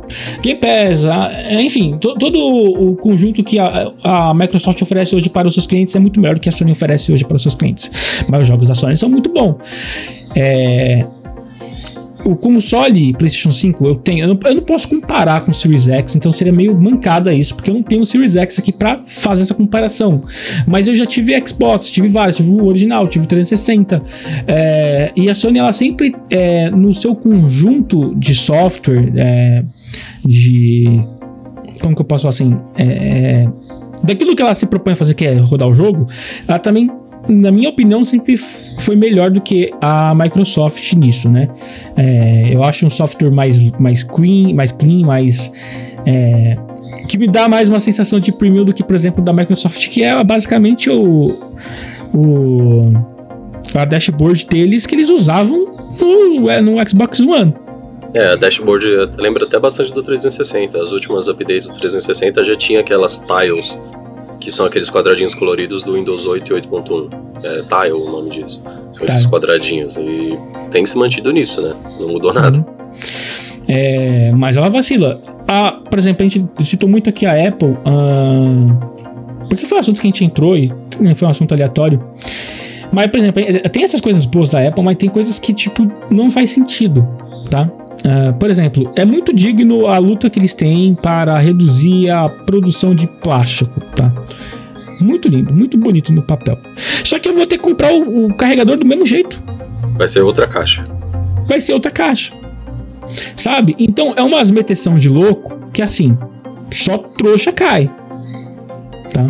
Game Pass, a, é, enfim, to, todo o conjunto que a, a, Microsoft oferece hoje para os seus clientes é muito melhor do que a Sony oferece hoje para os seus clientes. Mas os jogos da Sony são muito bons. É, o console PlayStation 5 eu tenho, eu não, eu não, posso comparar com o Series X, então seria meio mancada isso, porque eu não tenho o Series X aqui para fazer essa comparação. Mas eu já tive Xbox, tive vários, tive o original, tive o 360. É, e a Sony ela sempre é, no seu conjunto de software, é, de como que eu posso falar assim, daquilo que ela se propõe a fazer, que é rodar o jogo, ela também na minha opinião, sempre foi melhor do que a Microsoft nisso, né? É, eu acho um software mais, mais clean, mais clean, mais. É, que me dá mais uma sensação de premium do que, por exemplo, da Microsoft, que é basicamente o. o a dashboard deles que eles usavam no, é, no Xbox One. É, a dashboard lembra até bastante do 360. As últimas updates do 360 já tinha aquelas tiles que são aqueles quadradinhos coloridos do Windows 8 e 8.1. É Tile o nome disso. São esses quadradinhos. E tem se mantido nisso, né? Não mudou nada. Uhum. É, mas ela vacila. Ah, por exemplo, a gente citou muito aqui a Apple. Ah, porque foi um assunto que a gente entrou e foi um assunto aleatório. Mas, por exemplo, tem essas coisas boas da Apple, mas tem coisas que, tipo, não faz sentido, tá? Uh, por exemplo, é muito digno a luta que eles têm para reduzir a produção de plástico, tá? Muito lindo, muito bonito no papel. Só que eu vou ter que comprar o, o carregador do mesmo jeito. Vai ser outra caixa. Vai ser outra caixa. Sabe? Então é umas meteção de louco que assim, só trouxa cai. Tá?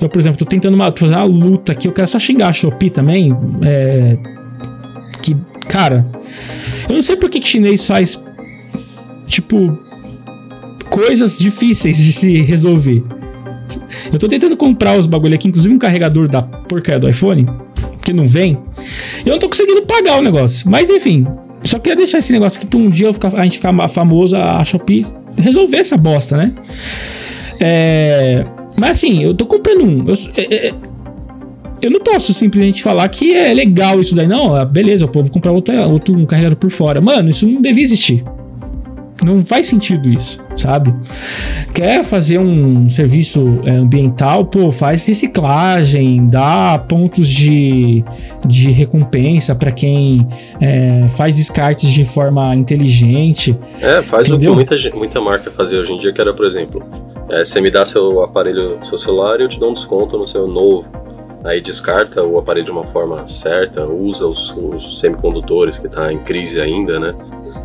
Eu, por exemplo, tô tentando uma, tô uma luta aqui, eu quero só xingar a Shopee também. É, que, cara, eu não sei por que, chinês faz, tipo, coisas difíceis de se resolver. Eu tô tentando comprar os bagulho aqui, inclusive um carregador da porcaria do iPhone, que não vem. Eu não tô conseguindo pagar o negócio. Mas enfim, só queria deixar esse negócio aqui pra um dia ficar, a gente ficar famoso, a Shopee resolver essa bosta, né? É. Mas assim, eu tô comprando um. Eu, é, é, eu não posso simplesmente falar que é legal isso daí. Não, ah, beleza, o povo comprar outro, outro um carregador por fora. Mano, isso não devia existir. Não faz sentido isso, sabe? Quer fazer um serviço é, ambiental, pô, faz reciclagem, dá pontos de, de recompensa para quem é, faz descartes de forma inteligente. É, faz entendeu? o que muita, muita marca fazia hoje em dia, que era, por exemplo, é, você me dá seu aparelho, seu celular e eu te dou um desconto no seu novo aí descarta o aparelho de uma forma certa, usa os, os semicondutores que está em crise ainda, né?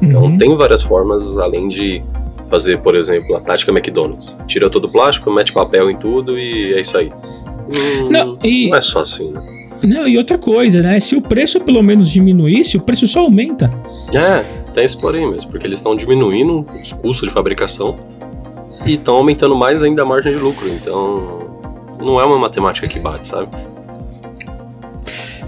Então uhum. tem várias formas além de fazer, por exemplo, a tática McDonald's. Tira todo o plástico, mete papel em tudo e é isso aí. Hum, não, e... não é só assim, né? Não, e outra coisa, né? Se o preço pelo menos diminuísse, o preço só aumenta. É, tem esse porém mesmo, porque eles estão diminuindo os custos de fabricação e estão aumentando mais ainda a margem de lucro. Então, não é uma matemática que bate, sabe?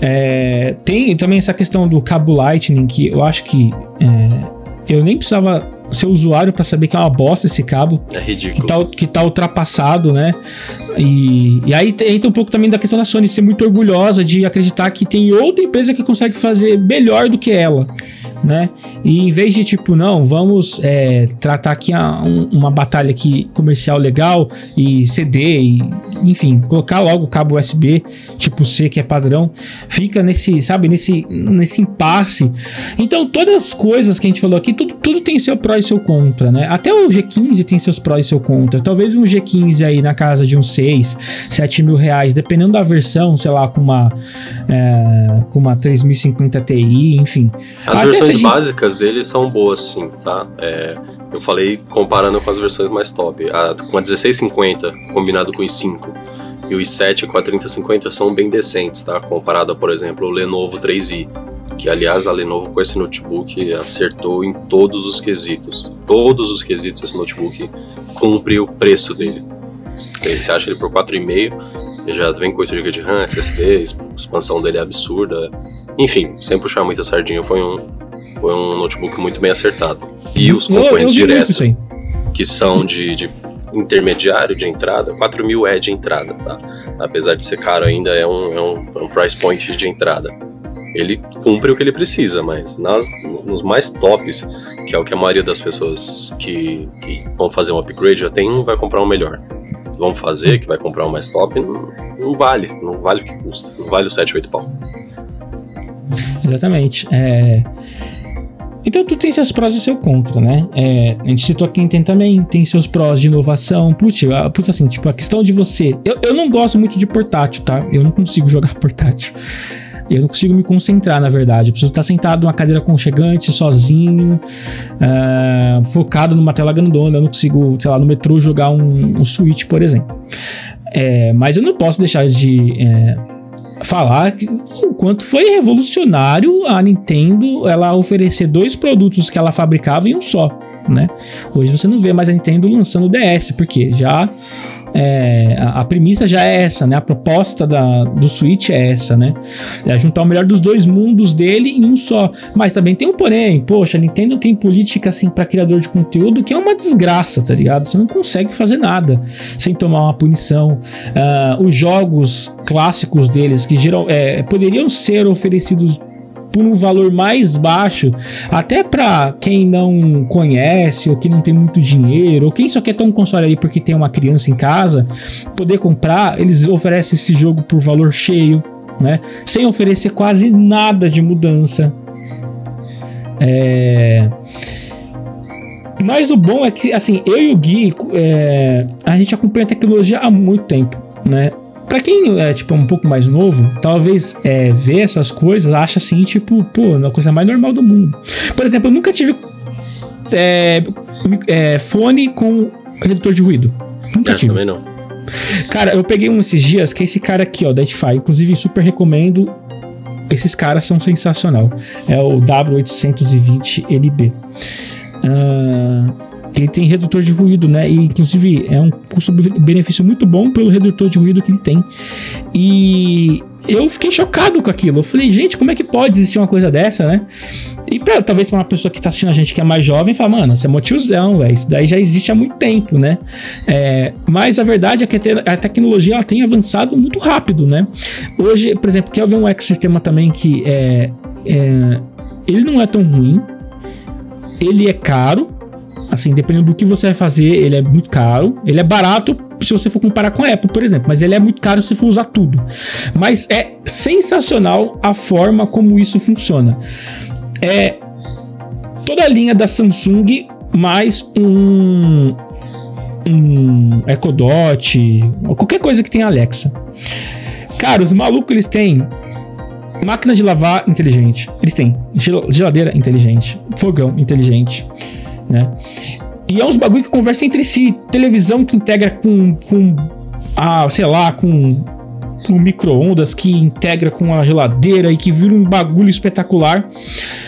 É, tem também essa questão do cabo Lightning, que eu acho que é, eu nem precisava ser usuário para saber que é uma bosta esse cabo. É ridículo. Que tá, que tá ultrapassado, né? E, e aí entra um pouco também da questão da Sony ser muito orgulhosa de acreditar que tem outra empresa que consegue fazer melhor do que ela né? E em vez de tipo, não, vamos é, tratar aqui a, um, uma batalha aqui comercial legal e CD, e, enfim, colocar logo o cabo USB tipo C que é padrão, fica nesse, sabe, nesse, nesse impasse. Então, todas as coisas que a gente falou aqui, tudo, tudo tem seu pró e seu contra, né? Até o G15 tem seus prós e seu contra. Talvez um G15 aí na casa de uns 6, 7 mil reais, dependendo da versão, sei lá, com uma, é, com uma 3050 Ti, enfim. As versões versões básicas dele são boas, sim, tá? É, eu falei comparando com as versões mais top. A, com a 1650 combinado com o i5 e o i7 com a 3050 são bem decentes, tá? Comparado a, por exemplo, o Lenovo 3i. Que, aliás, a Lenovo com esse notebook acertou em todos os quesitos. Todos os quesitos esse notebook cumpre o preço dele. Você acha ele por 4,5 ele já vem com 8 GB de RAM, SSD, a expansão dele é absurda. Enfim, sem puxar muita sardinha, foi um, foi um notebook muito bem acertado. E os concorrentes diretos, que são de, de intermediário de entrada, 4 mil é de entrada, tá? Apesar de ser caro ainda, é um, é um, é um price point de entrada. Ele cumpre o que ele precisa, mas nas, nos mais tops, que é o que a maioria das pessoas que, que vão fazer um upgrade já tem, vai comprar um melhor. Vão fazer, que vai comprar um mais top, não, não vale, não vale o que custa, não vale o 7, 8 pau. Exatamente. É... Então tu tem seus prós e seu contra, né? É, a gente citou aqui tem também, tem seus prós de inovação. Putz, putz, assim, tipo, a questão de você. Eu, eu não gosto muito de portátil, tá? Eu não consigo jogar portátil. Eu não consigo me concentrar, na verdade. Eu preciso estar sentado numa cadeira conchegante, sozinho, uh, focado numa tela grandona. Eu não consigo, sei lá, no metrô jogar um, um Switch, por exemplo. É, mas eu não posso deixar de. É, falar o quanto foi revolucionário a Nintendo ela oferecer dois produtos que ela fabricava em um só, né? Hoje você não vê mais a Nintendo lançando o DS, porque já é, a, a, premissa já é essa, né? A proposta da, do Switch é essa, né? É juntar o melhor dos dois mundos dele em um só. Mas também tem um porém, poxa, a Nintendo tem política assim para criador de conteúdo que é uma desgraça, tá ligado? Você não consegue fazer nada sem tomar uma punição. Uh, os jogos clássicos deles que geral, é, poderiam ser oferecidos por um valor mais baixo, até para quem não conhece ou que não tem muito dinheiro, ou quem só quer ter um console aí porque tem uma criança em casa, poder comprar, eles oferecem esse jogo por valor cheio, né? Sem oferecer quase nada de mudança. É... Mas o bom é que, assim, eu e o Gui, é... a gente acompanha a tecnologia há muito tempo, né? Pra quem é, tipo, um pouco mais novo, talvez é, ver essas coisas, acha assim, tipo, pô, uma coisa mais normal do mundo. Por exemplo, eu nunca tive é, é, fone com redutor de ruído. Nunca é, tive. Também não. Cara, eu peguei um esses dias, que é esse cara aqui, ó, da Edify. Inclusive, super recomendo. Esses caras são sensacional. É o W820LB. Uh, ele tem redutor de ruído, né? E inclusive é um custo-benefício muito bom pelo redutor de ruído que ele tem. E eu fiquei chocado com aquilo. Eu falei, gente, como é que pode existir uma coisa dessa, né? E pra, talvez para uma pessoa que tá assistindo a gente que é mais jovem, fala, mano, você é motiozão, velho. Isso daí já existe há muito tempo, né? É, mas a verdade é que a tecnologia ela tem avançado muito rápido, né? Hoje, por exemplo, quer ver um ecossistema também que é, é ele não é tão ruim, ele é caro, Assim, dependendo do que você vai fazer, ele é muito caro. Ele é barato se você for comparar com a Apple, por exemplo, mas ele é muito caro se for usar tudo. Mas é sensacional a forma como isso funciona. É toda a linha da Samsung mais um um Echo Dot, qualquer coisa que tenha Alexa. Cara, os malucos eles têm máquina de lavar inteligente, eles têm geladeira inteligente, fogão inteligente né? E é uns bagulho que conversam entre si. Televisão que integra com, com ah, sei lá, com um micro-ondas que integra com a geladeira e que vira um bagulho espetacular.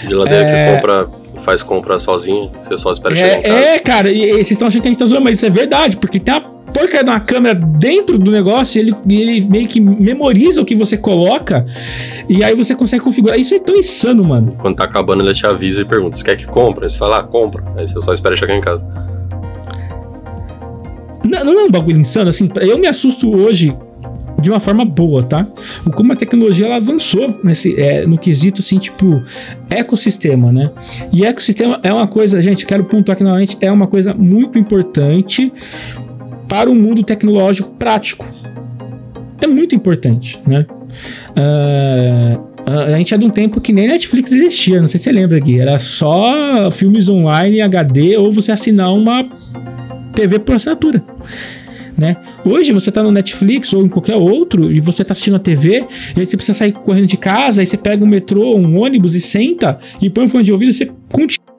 Geladeira é... que compra, faz compra sozinho, você só espera é, chegar em casa. É, cara, e, e vocês estão achando que a gente tá zoando, mas isso é verdade, porque tem uma porca da câmera dentro do negócio, ele, ele meio que memoriza o que você coloca e aí você consegue configurar. Isso é tão insano, mano. Quando tá acabando, ele te avisa e pergunta: você quer que compra? Você fala, ah, compra. Aí você só espera chegar em casa. Não, não é um bagulho insano, assim, eu me assusto hoje de uma forma boa, tá? Como a tecnologia ela avançou nesse, é, no quesito, assim, tipo, ecossistema, né? E ecossistema é uma coisa, gente, quero pontuar aqui novamente, é uma coisa muito importante para o mundo tecnológico prático. É muito importante, né? Uh, a gente é de um tempo que nem Netflix existia, não sei se você lembra aqui. Era só filmes online, HD, ou você assinar uma TV por assinatura. Né? Hoje você tá no Netflix ou em qualquer outro e você tá assistindo a TV, e aí você precisa sair correndo de casa, aí você pega um metrô, um ônibus e senta e põe o fone de ouvido e você continua.